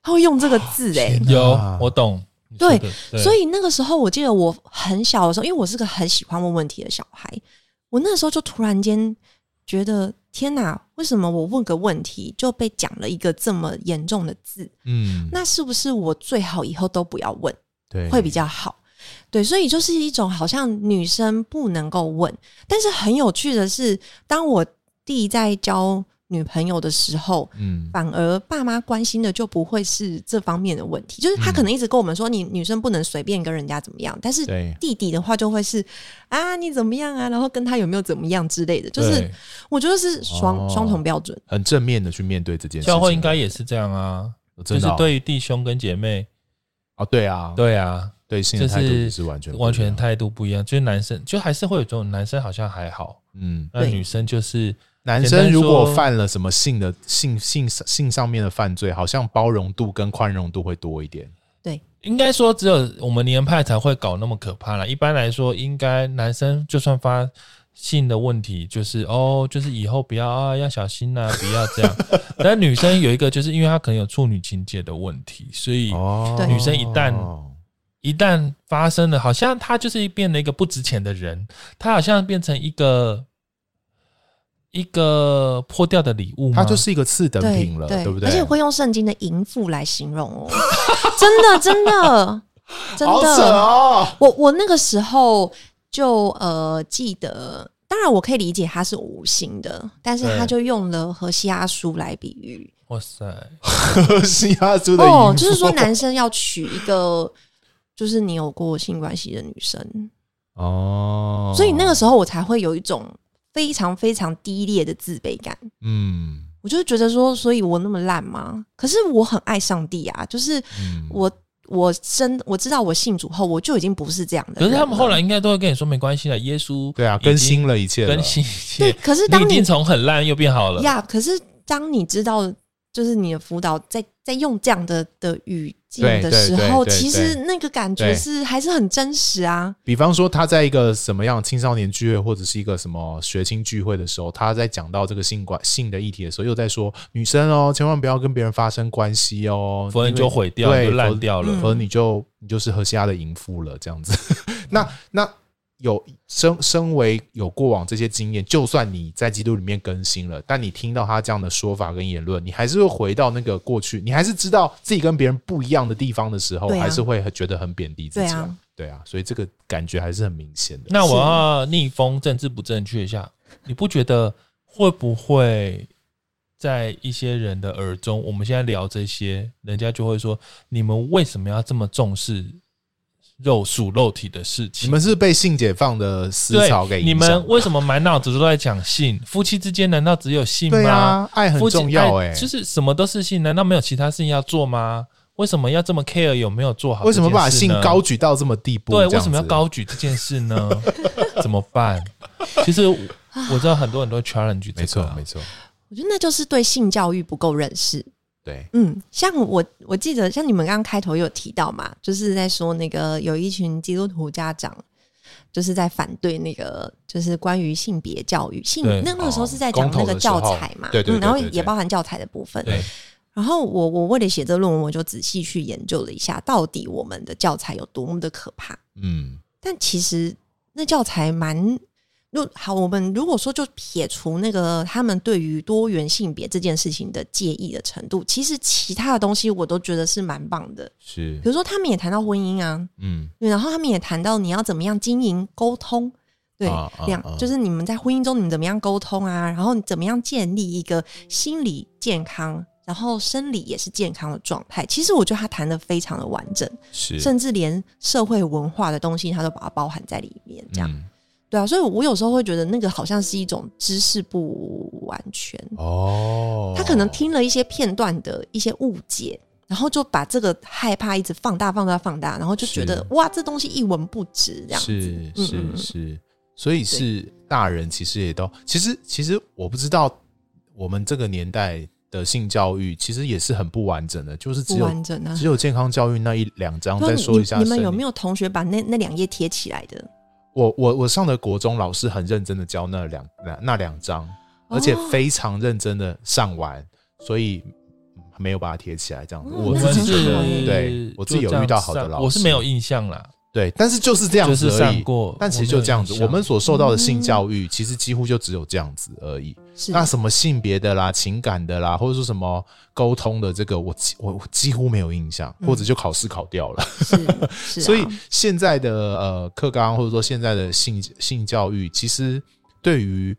Speaker 5: 他会用这个字、欸，诶，
Speaker 3: 有我懂。
Speaker 5: 对，对，所以那个时候，我记得我很小的时候，因为我是个很喜欢问问题的小孩，我那时候就突然间觉得。天哪！为什么我问个问题就被讲了一个这么严重的字？嗯，那是不是我最好以后都不要问？对，会比较好。对，所以就是一种好像女生不能够问。但是很有趣的是，当我弟在教。女朋友的时候，嗯，反而爸妈关心的就不会是这方面的问题，就是他可能一直跟我们说，你女生不能随便跟人家怎么样，但是弟弟的话就会是啊，你怎么样啊，然后跟他有没有怎么样之类的，就是我觉得是双双重标准，
Speaker 4: 很正面的去面对这件事。
Speaker 3: 教会应该也是这样啊，就是对于弟兄跟姐妹，
Speaker 4: 哦，对啊，
Speaker 3: 对啊，
Speaker 4: 对性的态度是完全
Speaker 3: 完全态度不一样，就是男生就还是会有这种男生好像还好，嗯，那女生就是。
Speaker 4: 男生如果犯了什么性的性性性上面的犯罪，好像包容度跟宽容度会多一点。
Speaker 5: 对，
Speaker 3: 应该说只有我们年派才会搞那么可怕了。一般来说，应该男生就算发性的问题，就是哦，就是以后不要啊，要小心呐，不要这样。但女生有一个，就是因为她可能有处女情结的问题，所以女生一旦一旦发生了，好像她就是变了一个不值钱的人，她好像变成一个。一个破掉的礼物，
Speaker 4: 它就是一个次等品了，对，对，对不对？
Speaker 5: 而且会用圣经的淫妇来形容哦，真的，真的，真的。
Speaker 4: 哦、
Speaker 5: 我我那个时候就呃记得，当然我可以理解它是无心的，但是他就用了荷西阿书来比喻。
Speaker 3: 哇塞，
Speaker 4: 荷西阿书的
Speaker 5: 哦，就是说男生要娶一个就是你有过性关系的女生哦，所以那个时候我才会有一种。非常非常低劣的自卑感，嗯，我就觉得说，所以我那么烂吗？可是我很爱上帝啊，就是我、嗯、我真我知道我信主后，我就已经不是这样的。
Speaker 3: 可是他们后来应该都会跟你说，没关系的，耶稣
Speaker 4: 对啊，更新了一切，
Speaker 3: 更新一切。
Speaker 5: 对，可是当你
Speaker 3: 从很烂又变好了
Speaker 5: 呀，可是当你知道，就是你的辅导在在用这样的的语。的时候，其实那个感觉是还是很真实啊。
Speaker 4: 比方说，他在一个什么样青少年聚会，或者是一个什么学青聚会的时候，他在讲到这个性关性的议题的时候，又在说女生哦，千万不要跟别人发生关系哦，
Speaker 3: 否则就毁掉，就烂掉了，
Speaker 4: 否则你就你就是何西亚的淫妇了，这样子。那那有身身为有过往这些经验，就算你在基督里面更新了，但你听到他这样的说法跟言论，你还是会回到那个过去，你还是知道自己跟别人不一样的地方的时候，
Speaker 5: 啊、
Speaker 4: 还是会觉得很贬低自己。
Speaker 5: 对啊，
Speaker 4: 对啊，所以这个感觉还是很明显的。
Speaker 3: 那我要逆风政治不正确一下，你不觉得会不会在一些人的耳中，我们现在聊这些，人家就会说，你们为什么要这么重视？肉属肉体的事情，
Speaker 4: 你们是被性解放的思潮给影响？
Speaker 3: 你们为什么满脑子都在讲性？夫妻之间难道只有性吗？
Speaker 4: 对啊，爱很重要哎、欸，
Speaker 3: 就是什么都是性，难道没有其他事情要做吗？为什么要这么 care 有没有做好？
Speaker 4: 为什么把性高举到这么地步？
Speaker 3: 对，为什么要高举这件事呢？怎么办？其实我知道很多很多 challenge
Speaker 4: 没错，没错。
Speaker 5: 我觉得那就是对性教育不够认识。
Speaker 4: 对，
Speaker 5: 嗯，像我我记得，像你们刚刚开头有提到嘛，就是在说那个有一群基督徒家长，就是在反对那个，就是关于性别教育性。那那个时候是在讲那个教材嘛，
Speaker 4: 对
Speaker 5: 对，然后也包含教材的部分。对，然后我我为了写这个论文，我就仔细去研究了一下，到底我们的教材有多么的可怕。嗯，但其实那教材蛮。如好，我们如果说就撇除那个他们对于多元性别这件事情的介意的程度，其实其他的东西我都觉得是蛮棒的。
Speaker 4: 是，
Speaker 5: 比如说他们也谈到婚姻啊，嗯，然后他们也谈到你要怎么样经营沟通，对，两、啊啊啊、就是你们在婚姻中你们怎么样沟通啊，然后你怎么样建立一个心理健康，然后生理也是健康的状态。其实我觉得他谈的非常的完整，是，甚至连社会文化的东西他都把它包含在里面，这样。嗯对啊，所以我有时候会觉得那个好像是一种知识不完全哦，他可能听了一些片段的一些误解，然后就把这个害怕一直放大、放大、放大，然后就觉得哇，这东西一文不值这样子。
Speaker 4: 是是是，是，所以是大人其实也都其实其实我不知道我们这个年代的性教育其实也是很不完整的，就是只有只有健康教育那一两章再说一下。
Speaker 5: 你们有没有同学把那那两页贴起来的？
Speaker 4: 我我我上的国中老师很认真的教那两那那两章，而且非常认真的上完，所以没有把它贴起来这样子。我自己觉得，对我自己有遇到好的老师，
Speaker 3: 我是没有印象啦。
Speaker 4: 对，但是就是这样子而已。但其实就这样子，我们所受到的性教育，其实几乎就只有这样子而已。那什么性别的啦、情感的啦，或者说什么沟通的，这个我我几乎没有印象，或者就考试考掉了。是，所以现在的呃课纲或者说现在的性性教育，其实对于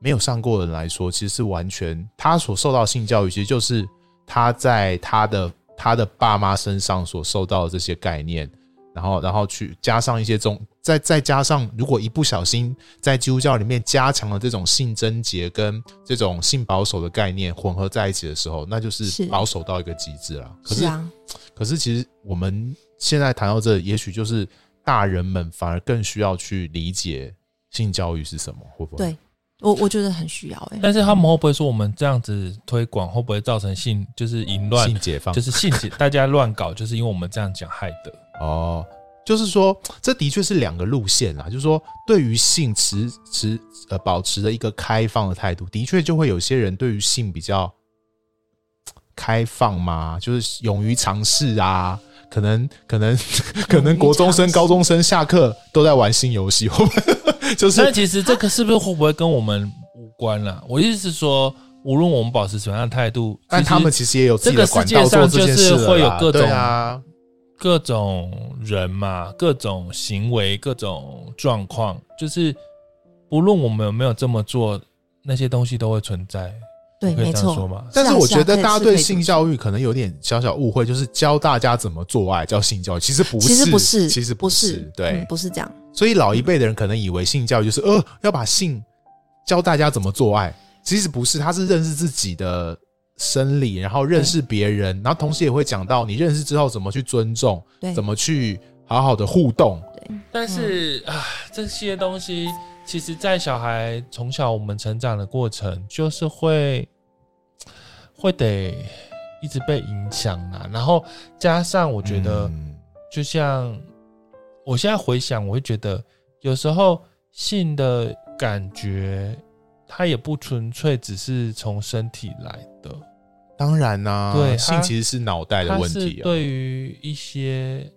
Speaker 4: 没有上过的人来说，其实是完全他所受到性教育，其实就是他在他的他的爸妈身上所受到的这些概念。然后，然后去加上一些宗，再再加上，如果一不小心在基督教里面加强了这种性贞洁跟这种性保守的概念混合在一起的时候，那就是保守到一个极致了。可是，是啊，可是其实我们现在谈到这，也许就是大人们反而更需要去理解性教育是什么，会不会？
Speaker 5: 对，我我觉得很需要哎。
Speaker 3: 但是他们会不会说，我们这样子推广会不会造成性就是淫乱、
Speaker 4: 性解放，
Speaker 3: 就是性解大家乱搞，就是因为我们这样讲害的。
Speaker 4: 哦，就是说，这的确是两个路线啊。就是说，对于性持持呃保持着一个开放的态度，的确就会有些人对于性比较开放嘛，就是勇于尝试啊。可能可能可能国中生、高中生下课都在玩新游戏，就是。
Speaker 3: 但其实这个是不是会不会跟我们无关了、啊？我意思是说，无论我们保持什么样的态度，
Speaker 4: 但他们其实也有自己的管道做这件事
Speaker 3: 会有各种
Speaker 4: 啊。
Speaker 3: 各种人嘛，各种行为，各种状况，就是不论我们有没有这么做，那些东西都会存在。
Speaker 5: 对，
Speaker 3: 可以这样说
Speaker 5: 吗？
Speaker 4: 但是我觉得大家对性教育可能有点小小误会，就是教大家怎么做爱叫性教育，其实不是，
Speaker 5: 其实不是，
Speaker 4: 其实不是，对，
Speaker 5: 嗯、不是这样。
Speaker 4: 所以老一辈的人可能以为性教育就是呃要把性教大家怎么做爱，其实不是，他是认识自己的。生理，然后认识别人，然后同时也会讲到你认识之后怎么去尊重，怎么去好好的互动。
Speaker 3: 对，但是啊，这些东西其实，在小孩从小我们成长的过程，就是会会得一直被影响啊。然后加上我觉得，就像我现在回想，我会觉得有时候性的感觉。它也不纯粹只是从身体来的，
Speaker 4: 当然啦、啊，对，性其实是脑袋的问题、啊。
Speaker 3: 对于一些，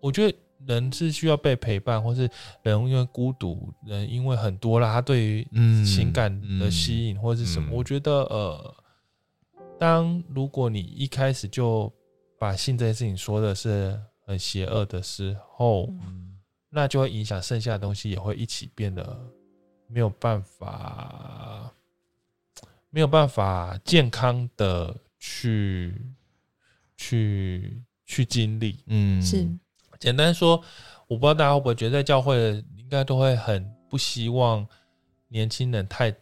Speaker 3: 我觉得人是需要被陪伴，或是人因为孤独，人因为很多啦，他对于嗯情感的吸引或是什么，嗯嗯、我觉得呃，当如果你一开始就把性这件事情说的是很邪恶的时候，嗯、那就会影响剩下的东西，也会一起变得没有办法，没有办法健康的去去去经历，嗯，
Speaker 5: 是。
Speaker 3: 简单说，我不知道大家会不会觉得，在教会应该都会很不希望年轻人太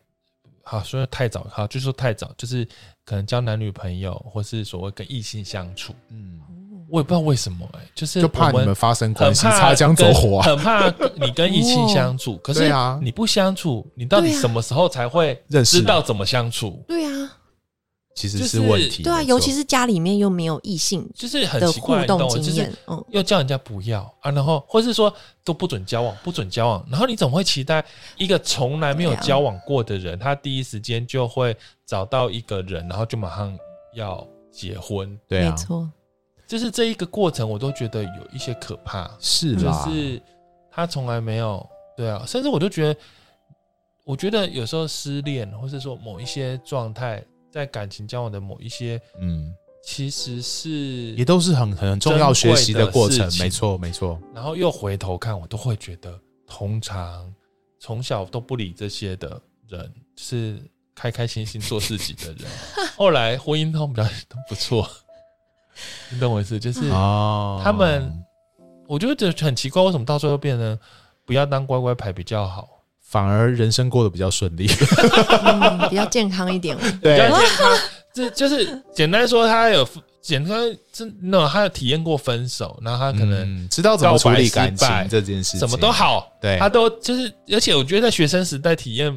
Speaker 3: 好，说太早好，就说太早，就是可能交男女朋友，或是所谓跟异性相处。嗯，我也不知道为什么、欸，哎，就是
Speaker 4: 就怕你们发生关系，擦枪走火、啊，
Speaker 3: 很怕你跟异性相处。可是你不相处，你到底什么时候才会知道怎么相处？
Speaker 5: 对啊。
Speaker 4: 其实是问题，
Speaker 5: 对啊，尤其是家里面又没有异性，
Speaker 3: 就是很奇怪的互动经验，嗯，又叫人家不要啊，然后或是说都不准交往，不准交往，然后你怎么会期待一个从来没有交往过的人，他第一时间就会找到一个人，然后就马上要结婚？
Speaker 4: 对啊，
Speaker 5: 没错，
Speaker 3: 就是这一个过程，我都觉得有一些可怕，
Speaker 4: 是
Speaker 3: 啦，就是他从来没有，对啊，甚至我都觉得，我觉得有时候失恋，或是说某一些状态。在感情交往的某一些，嗯，其实是
Speaker 4: 也都是很很重要学习的过程，没错没错。
Speaker 3: 然后又回头看，我都会觉得，通常从小都不理这些的人，是开开心心做自己的人。后来婚姻都比较都不错，你懂我意思？就是他们，我觉得很奇怪，为什么到最后变成不要当乖乖牌比较好？
Speaker 4: 反而人生过得比较顺利，
Speaker 5: 嗯，比较健康一点。
Speaker 3: 对，比较健康。这就是简单说，他有简单，真那他有体验过分手，然后他可能
Speaker 4: 知道怎么处理感情这件事情，
Speaker 3: 什么都好。对，他都就是，而且我觉得在学生时代体验，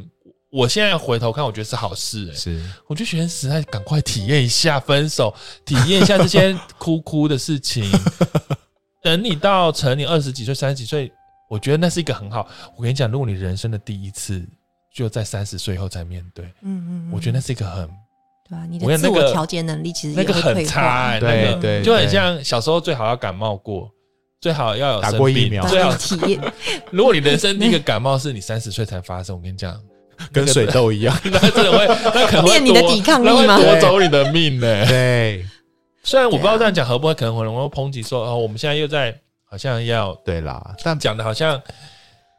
Speaker 3: 我现在回头看，我觉得是好事。哎，是，我就觉得学生时代赶快体验一下分手，体验一下这些哭哭的事情。等你到成年二十几岁、三十几岁。我觉得那是一个很好。我跟你讲，如果你人生的第一次就在三十岁后才面对，嗯嗯，我觉得那是一个很，
Speaker 5: 对啊，你的自我调节能力其实
Speaker 3: 那个很差，对对，就很像小时候最好要感冒过，最好要有
Speaker 4: 打过疫苗，
Speaker 3: 最好
Speaker 5: 体 验。
Speaker 3: 如果你人生第一个感冒是你三十岁才发生，我跟你讲，
Speaker 4: 跟水痘一样，
Speaker 3: 那真的会，那可能会
Speaker 5: 你的抵抗力吗？
Speaker 3: 夺走你的命呢？
Speaker 4: 对，
Speaker 3: 虽然我不知道这样讲合不会，可能会有人抨击说，哦，我们现在又在。好像要
Speaker 4: 对啦，但
Speaker 3: 讲的好像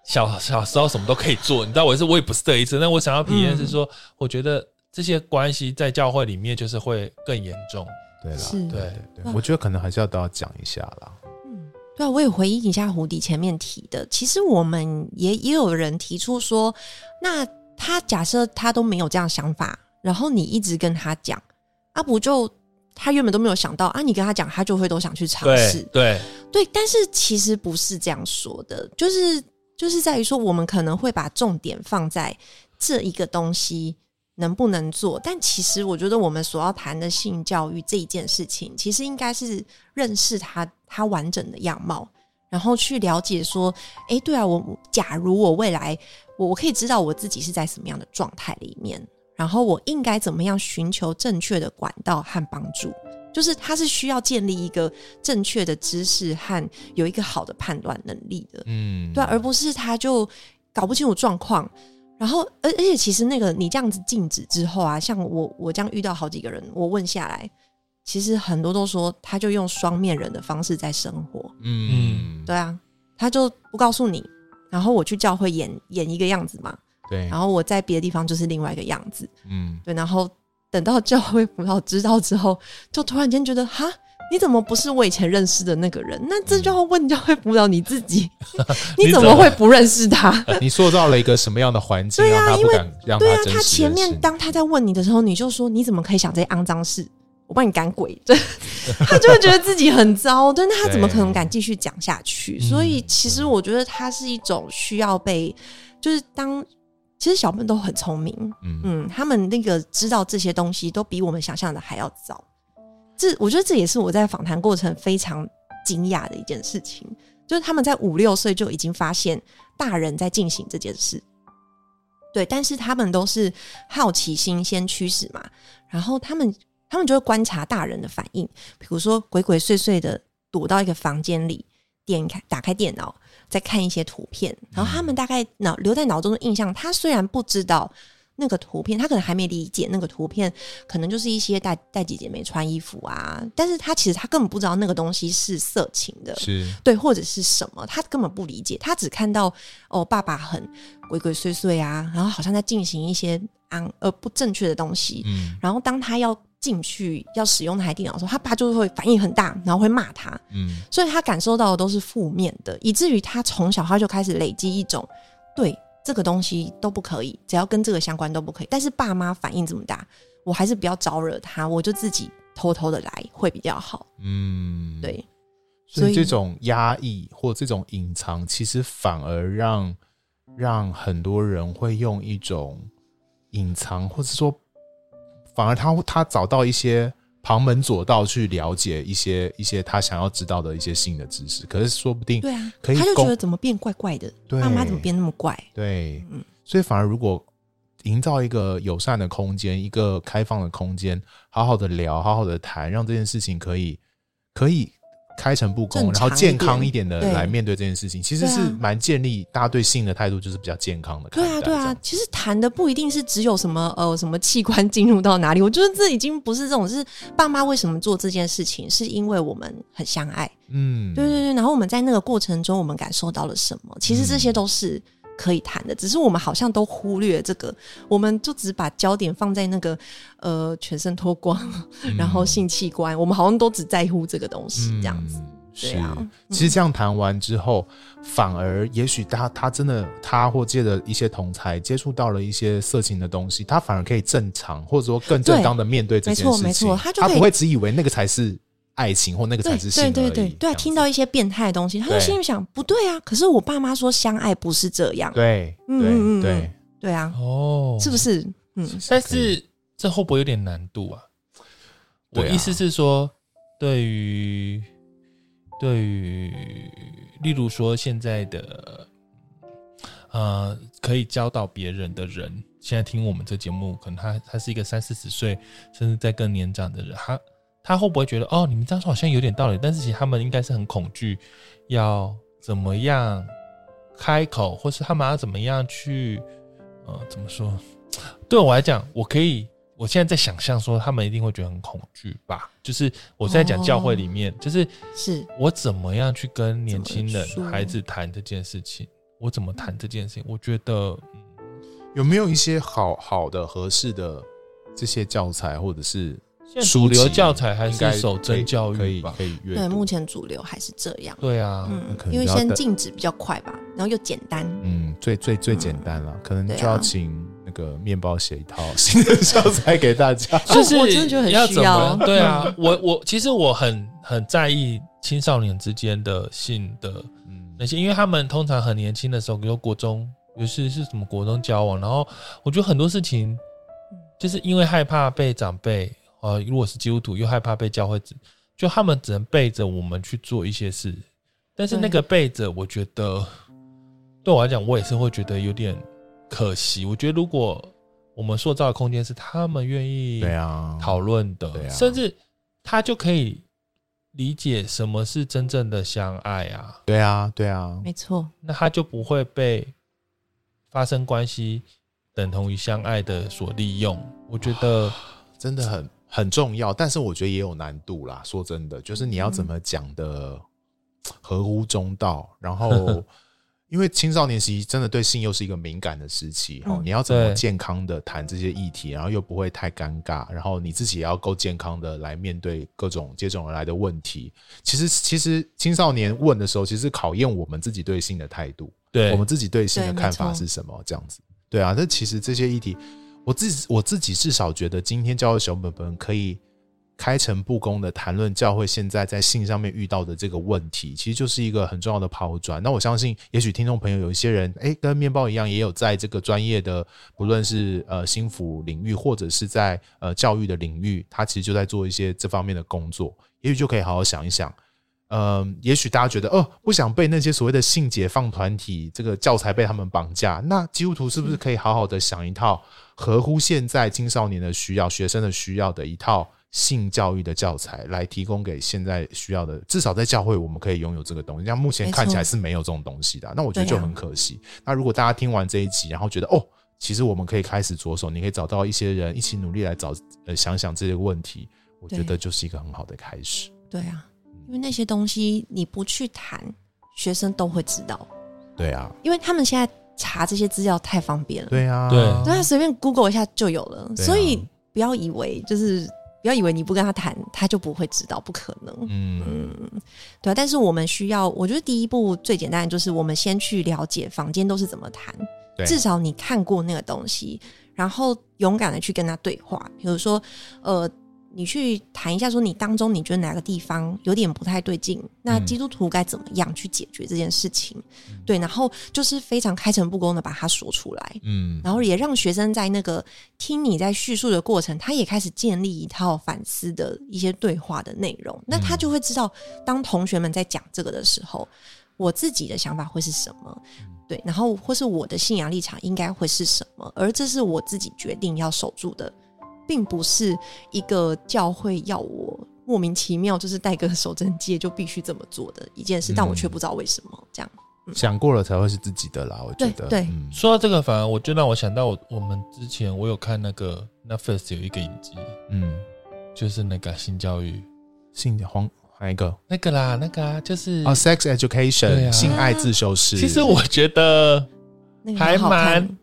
Speaker 3: 小小时候什么都可以做，你知道我是我也不是这一次，但我想要体验是说，嗯、我觉得这些关系在教会里面就是会更严重，
Speaker 4: 对啦，对对，我觉得可能还是要都要讲一下啦。
Speaker 5: 嗯，对啊，我也回应一下胡迪前面提的，其实我们也也有人提出说，那他假设他都没有这样想法，然后你一直跟他讲，阿、啊、不就。他原本都没有想到啊，你跟他讲，他就会都想去尝试。
Speaker 3: 对
Speaker 5: 对，但是其实不是这样说的，就是就是在于说，我们可能会把重点放在这一个东西能不能做，但其实我觉得我们所要谈的性教育这一件事情，其实应该是认识他他完整的样貌，然后去了解说，哎，对啊，我假如我未来我我可以知道我自己是在什么样的状态里面。然后我应该怎么样寻求正确的管道和帮助？就是他是需要建立一个正确的知识和有一个好的判断能力的，嗯，对，而不是他就搞不清楚状况。然后，而而且其实那个你这样子禁止之后啊，像我我这样遇到好几个人，我问下来，其实很多都说他就用双面人的方式在生活，嗯，对啊，他就不告诉你，然后我去教会演演一个样子嘛。
Speaker 4: 对，
Speaker 5: 然后我在别的地方就是另外一个样子，嗯，对，然后等到教会辅导知道之后，就突然间觉得，哈，你怎么不是我以前认识的那个人？那这就要问教会辅导你自己，你怎么会不认识他？
Speaker 4: 你塑造了一个什么样的环境？对啊，因为
Speaker 5: 对啊，他前面当他在问你的时候，你就说你怎么可以想这些肮脏事？我帮你赶鬼，对，他就会觉得自己很糟，对，那他怎么可能敢继续讲下去？所以其实我觉得他是一种需要被，就是当。其实小朋友都很聪明，嗯嗯，他们那个知道这些东西都比我们想象的还要早。这我觉得这也是我在访谈过程非常惊讶的一件事情，就是他们在五六岁就已经发现大人在进行这件事，对，但是他们都是好奇心先驱使嘛，然后他们他们就会观察大人的反应，比如说鬼鬼祟祟的躲到一个房间里。点开打开电脑，再看一些图片，然后他们大概脑留在脑中的印象，他虽然不知道。那个图片，他可能还没理解那个图片，可能就是一些带带姐姐没穿衣服啊，但是他其实他根本不知道那个东西是色情的，
Speaker 4: 是
Speaker 5: 对，或者是什么，他根本不理解，他只看到哦，爸爸很鬼鬼祟祟啊，然后好像在进行一些安呃不正确的东西，嗯，然后当他要进去要使用那台电脑的时候，他爸就会反应很大，然后会骂他，嗯，所以他感受到的都是负面的，以至于他从小他就开始累积一种对。这个东西都不可以，只要跟这个相关都不可以。但是爸妈反应这么大，我还是不要招惹他，我就自己偷偷的来会比较好。嗯，对。
Speaker 4: 所以这种压抑或这种隐藏，其实反而让让很多人会用一种隐藏，或者说，反而他他找到一些。旁门左道去了解一些一些他想要知道的一些新的知识，可是说不定
Speaker 5: 对啊，
Speaker 4: 可以
Speaker 5: 他就觉得怎么变怪怪的，
Speaker 4: 对，
Speaker 5: 爸妈怎么变那么怪？
Speaker 4: 对，嗯，所以反而如果营造一个友善的空间，一个开放的空间，好好的聊，好好的谈，让这件事情可以可以。开诚布公，然后健康一点的来面对这件事情，其实是蛮建立大家对性的态度，就是比较健康的。
Speaker 5: 对啊，对啊，其实谈的不一定是只有什么呃什么器官进入到哪里，我觉得这已经不是这种，是爸妈为什么做这件事情，是因为我们很相爱。嗯，对对对，然后我们在那个过程中，我们感受到了什么？其实这些都是。可以谈的，只是我们好像都忽略这个，我们就只把焦点放在那个呃全身脱光，嗯、然后性器官，我们好像都只在乎这个东西这样子。嗯、对啊，
Speaker 4: 是其实这样谈完之后，嗯、反而也许他他真的他或借着一些同才接触到了一些色情的东西，他反而可以正常或者说更正当的面对这件事情。没错没错，他就他不会只以为那个才是。爱情或那个才是性而已。对对对
Speaker 5: 对，听到一些变态的东西，他就心里想：不对啊！可是我爸妈说相爱不是这样。
Speaker 4: 对，嗯对
Speaker 5: 对啊，哦，是不是？嗯，
Speaker 3: 但是这会不会有点难度啊？我意思是说，对于对于，例如说现在的呃，可以教导别人的人，现在听我们这节目，可能他他是一个三四十岁，甚至在更年长的人，他。他会不会觉得哦，你们这样说好像有点道理，但是其实他们应该是很恐惧，要怎么样开口，或是他们要怎么样去，呃，怎么说？对我来讲，我可以，我现在在想象说，他们一定会觉得很恐惧吧？就是我在讲教会里面，哦、就是是我怎么样去跟年轻人孩子谈这件事情，我怎么谈这件事情？我觉得，嗯，
Speaker 4: 有没有一些好好的、合适的这些教材，或者是？
Speaker 3: 主流教材还是守真教育吧，
Speaker 4: 可以可以
Speaker 5: 对，目前主流还是这样。
Speaker 3: 对啊，
Speaker 5: 嗯，因为先禁止比较快吧，然后又简单。
Speaker 4: 嗯，最最最简单了，可能就要请那个面包写一套新的教材给大家。
Speaker 3: 就 是
Speaker 5: 我真的觉得很需要。
Speaker 3: 对啊，我我其实我很很在意青少年之间的性的那些，因为他们通常很年轻的时候，比如国中，尤其是什么国中交往，然后我觉得很多事情就是因为害怕被长辈。呃，如果是基督徒，又害怕被教会指，就他们只能背着我们去做一些事。但是那个背着，我觉得对我来讲，我也是会觉得有点可惜。我觉得如果我们塑造的空间是他们愿意对啊讨论的，甚至他就可以理解什么是真正的相爱啊。
Speaker 4: 对啊，对啊，
Speaker 5: 没错。
Speaker 3: 那他就不会被发生关系等同于相爱的所利用。我觉得
Speaker 4: 真的很。很重要，但是我觉得也有难度啦。说真的，就是你要怎么讲的合乎中道，然后 因为青少年时期真的对性又是一个敏感的时期，哦，你要怎么健康的谈这些议题，然后又不会太尴尬，然后你自己也要够健康的来面对各种接踵而来的问题。其实，其实青少年问的时候，其实考验我们自己对性的态度，对我们自己对性的看法是什么，这样子。对啊，那其实这些议题。我自己我自己至少觉得，今天教会小本本可以开诚布公的谈论教会现在在信上面遇到的这个问题，其实就是一个很重要的抛砖。那我相信，也许听众朋友有一些人，哎，跟面包一样，也有在这个专业的，不论是呃心辅领域，或者是在呃教育的领域，他其实就在做一些这方面的工作。也许就可以好好想一想，呃，也许大家觉得，哦，不想被那些所谓的性解放团体这个教材被他们绑架，那基督徒是不是可以好好的想一套？合乎现在青少年的需要、学生的需要的一套性教育的教材来提供给现在需要的，至少在教会我们可以拥有这个东西。像目前看起来是没有这种东西的，那我觉得就很可惜。那如果大家听完这一集，然后觉得哦，其实我们可以开始着手，你可以找到一些人一起努力来找呃想想这些问题，我觉得就是一个很好的开始。
Speaker 5: 对啊，因为那些东西你不去谈，学生都会知道。
Speaker 4: 对啊，
Speaker 5: 因为他们现在查这些资料太方便了。
Speaker 4: 对啊，
Speaker 3: 对，
Speaker 5: 他随便 Google 一下就有了，所以不要以为就是。不要以为你不跟他谈，他就不会知道，不可能。嗯嗯，对啊。但是我们需要，我觉得第一步最简单的就是我们先去了解房间都是怎么谈，至少你看过那个东西，然后勇敢的去跟他对话。比如说，呃。你去谈一下，说你当中你觉得哪个地方有点不太对劲？那基督徒该怎么样去解决这件事情？嗯、对，然后就是非常开诚布公的把它说出来，嗯，然后也让学生在那个听你在叙述的过程，他也开始建立一套反思的一些对话的内容，那他就会知道，当同学们在讲这个的时候，我自己的想法会是什么？对，然后或是我的信仰立场应该会是什么？而这是我自己决定要守住的。并不是一个教会要我莫名其妙就是带个守贞戒就必须这么做的一件事，嗯、但我却不知道为什么这样。嗯、
Speaker 4: 想过了才会是自己的啦，我觉得。对，
Speaker 3: 说到这个，反而我就让我想到我我们之前我有看那个 Netflix 有一个影集，嗯，就是那个性教育，
Speaker 4: 性黄哪一个？
Speaker 3: 那个啦，那个啊，就是
Speaker 4: 啊、oh,，Sex Education，、啊、性爱自修室。
Speaker 3: 其实我觉得还蛮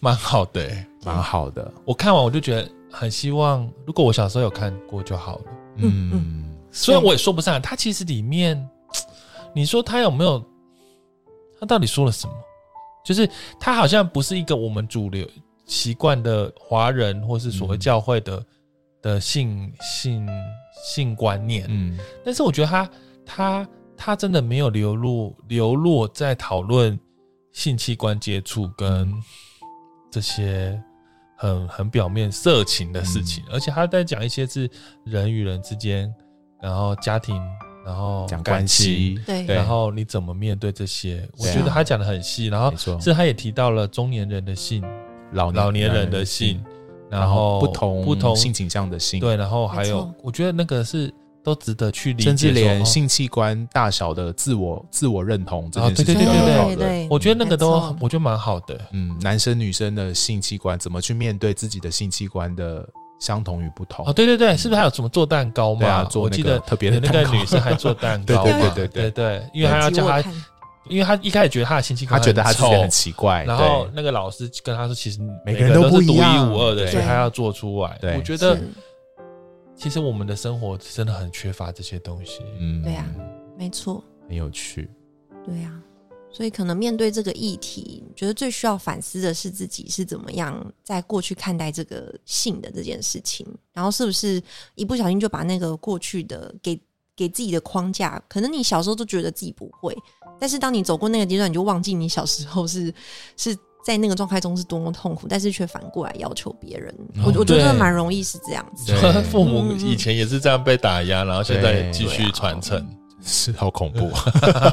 Speaker 3: 蛮好的、欸，
Speaker 4: 蛮好的。
Speaker 3: 我看完我就觉得。很希望，如果我小时候有看过就好了。嗯嗯，虽然我也说不上来，他其实里面，你说它有没有？它到底说了什么？就是它好像不是一个我们主流习惯的华人，或是所谓教会的、嗯、的性性性观念。嗯，但是我觉得他他他真的没有流露流落在讨论性器官接触跟这些。很很表面色情的事情，嗯、而且他在讲一些是人与人之间，然后家庭，然后
Speaker 4: 讲关系，
Speaker 5: 对，
Speaker 3: 然后你怎么面对这些？对我觉得他讲的很细，然后是他也提到了中年人的性，老年老年人的性，然后不同不同
Speaker 4: 性倾向的性，
Speaker 3: 对，然后还有，我觉得那个是。都值得去理解，
Speaker 4: 甚至连性器官大小的自我自我认同这件事情都很好的。
Speaker 5: 对，
Speaker 3: 我觉得那个都我觉得蛮好的。
Speaker 4: 嗯，男生女生的性器官怎么去面对自己的性器官的相同与不同？
Speaker 3: 哦，对对对，是不是还有什么做蛋糕嘛？
Speaker 4: 我记得特别的
Speaker 3: 那个女生还做蛋糕，
Speaker 4: 对对对对
Speaker 3: 对，因为她要叫她，因为她一开始觉得她的性器官，
Speaker 4: 她觉得她自己很奇怪，
Speaker 3: 然后那个老师跟她说，其实每个人都是独一无二的，所以她要做出来。我觉得。其实我们的生活真的很缺乏这些东西。
Speaker 5: 嗯，对呀，没错，
Speaker 4: 很有趣。
Speaker 5: 对呀，所以可能面对这个议题，觉得最需要反思的是自己是怎么样在过去看待这个性的这件事情，然后是不是一不小心就把那个过去的给给自己的框架，可能你小时候都觉得自己不会，但是当你走过那个阶段，你就忘记你小时候是是。在那个状态中是多么痛苦，但是却反过来要求别人，我我觉得蛮容易是这样子。
Speaker 3: 父母以前也是这样被打压，然后现在继续传承，
Speaker 4: 是好恐怖。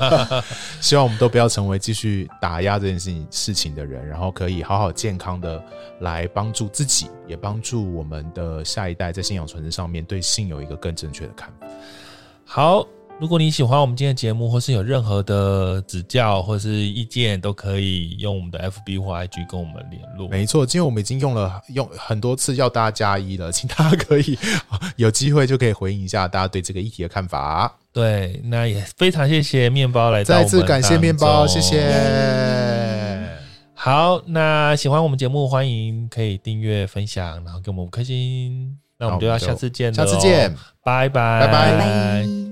Speaker 4: 希望我们都不要成为继续打压这件事情事情的人，然后可以好好健康的来帮助自己，也帮助我们的下一代在信仰传承上面对性有一个更正确的看法。
Speaker 3: 好。如果你喜欢我们今天的节目，或是有任何的指教或是意见，都可以用我们的 FB 或 IG 跟我们联络。
Speaker 4: 没错，今天我们已经用了用很多次要大家加一了，请大家可以 有机会就可以回应一下大家对这个议题的看法。
Speaker 3: 对，那也非常谢谢面包来，
Speaker 4: 再次感谢面包，谢谢。
Speaker 3: 好，那喜欢我们节目，欢迎可以订阅、分享，然后给我们五颗星。那我们就要下次见了，
Speaker 4: 下次见，
Speaker 3: 拜拜，
Speaker 4: 拜拜。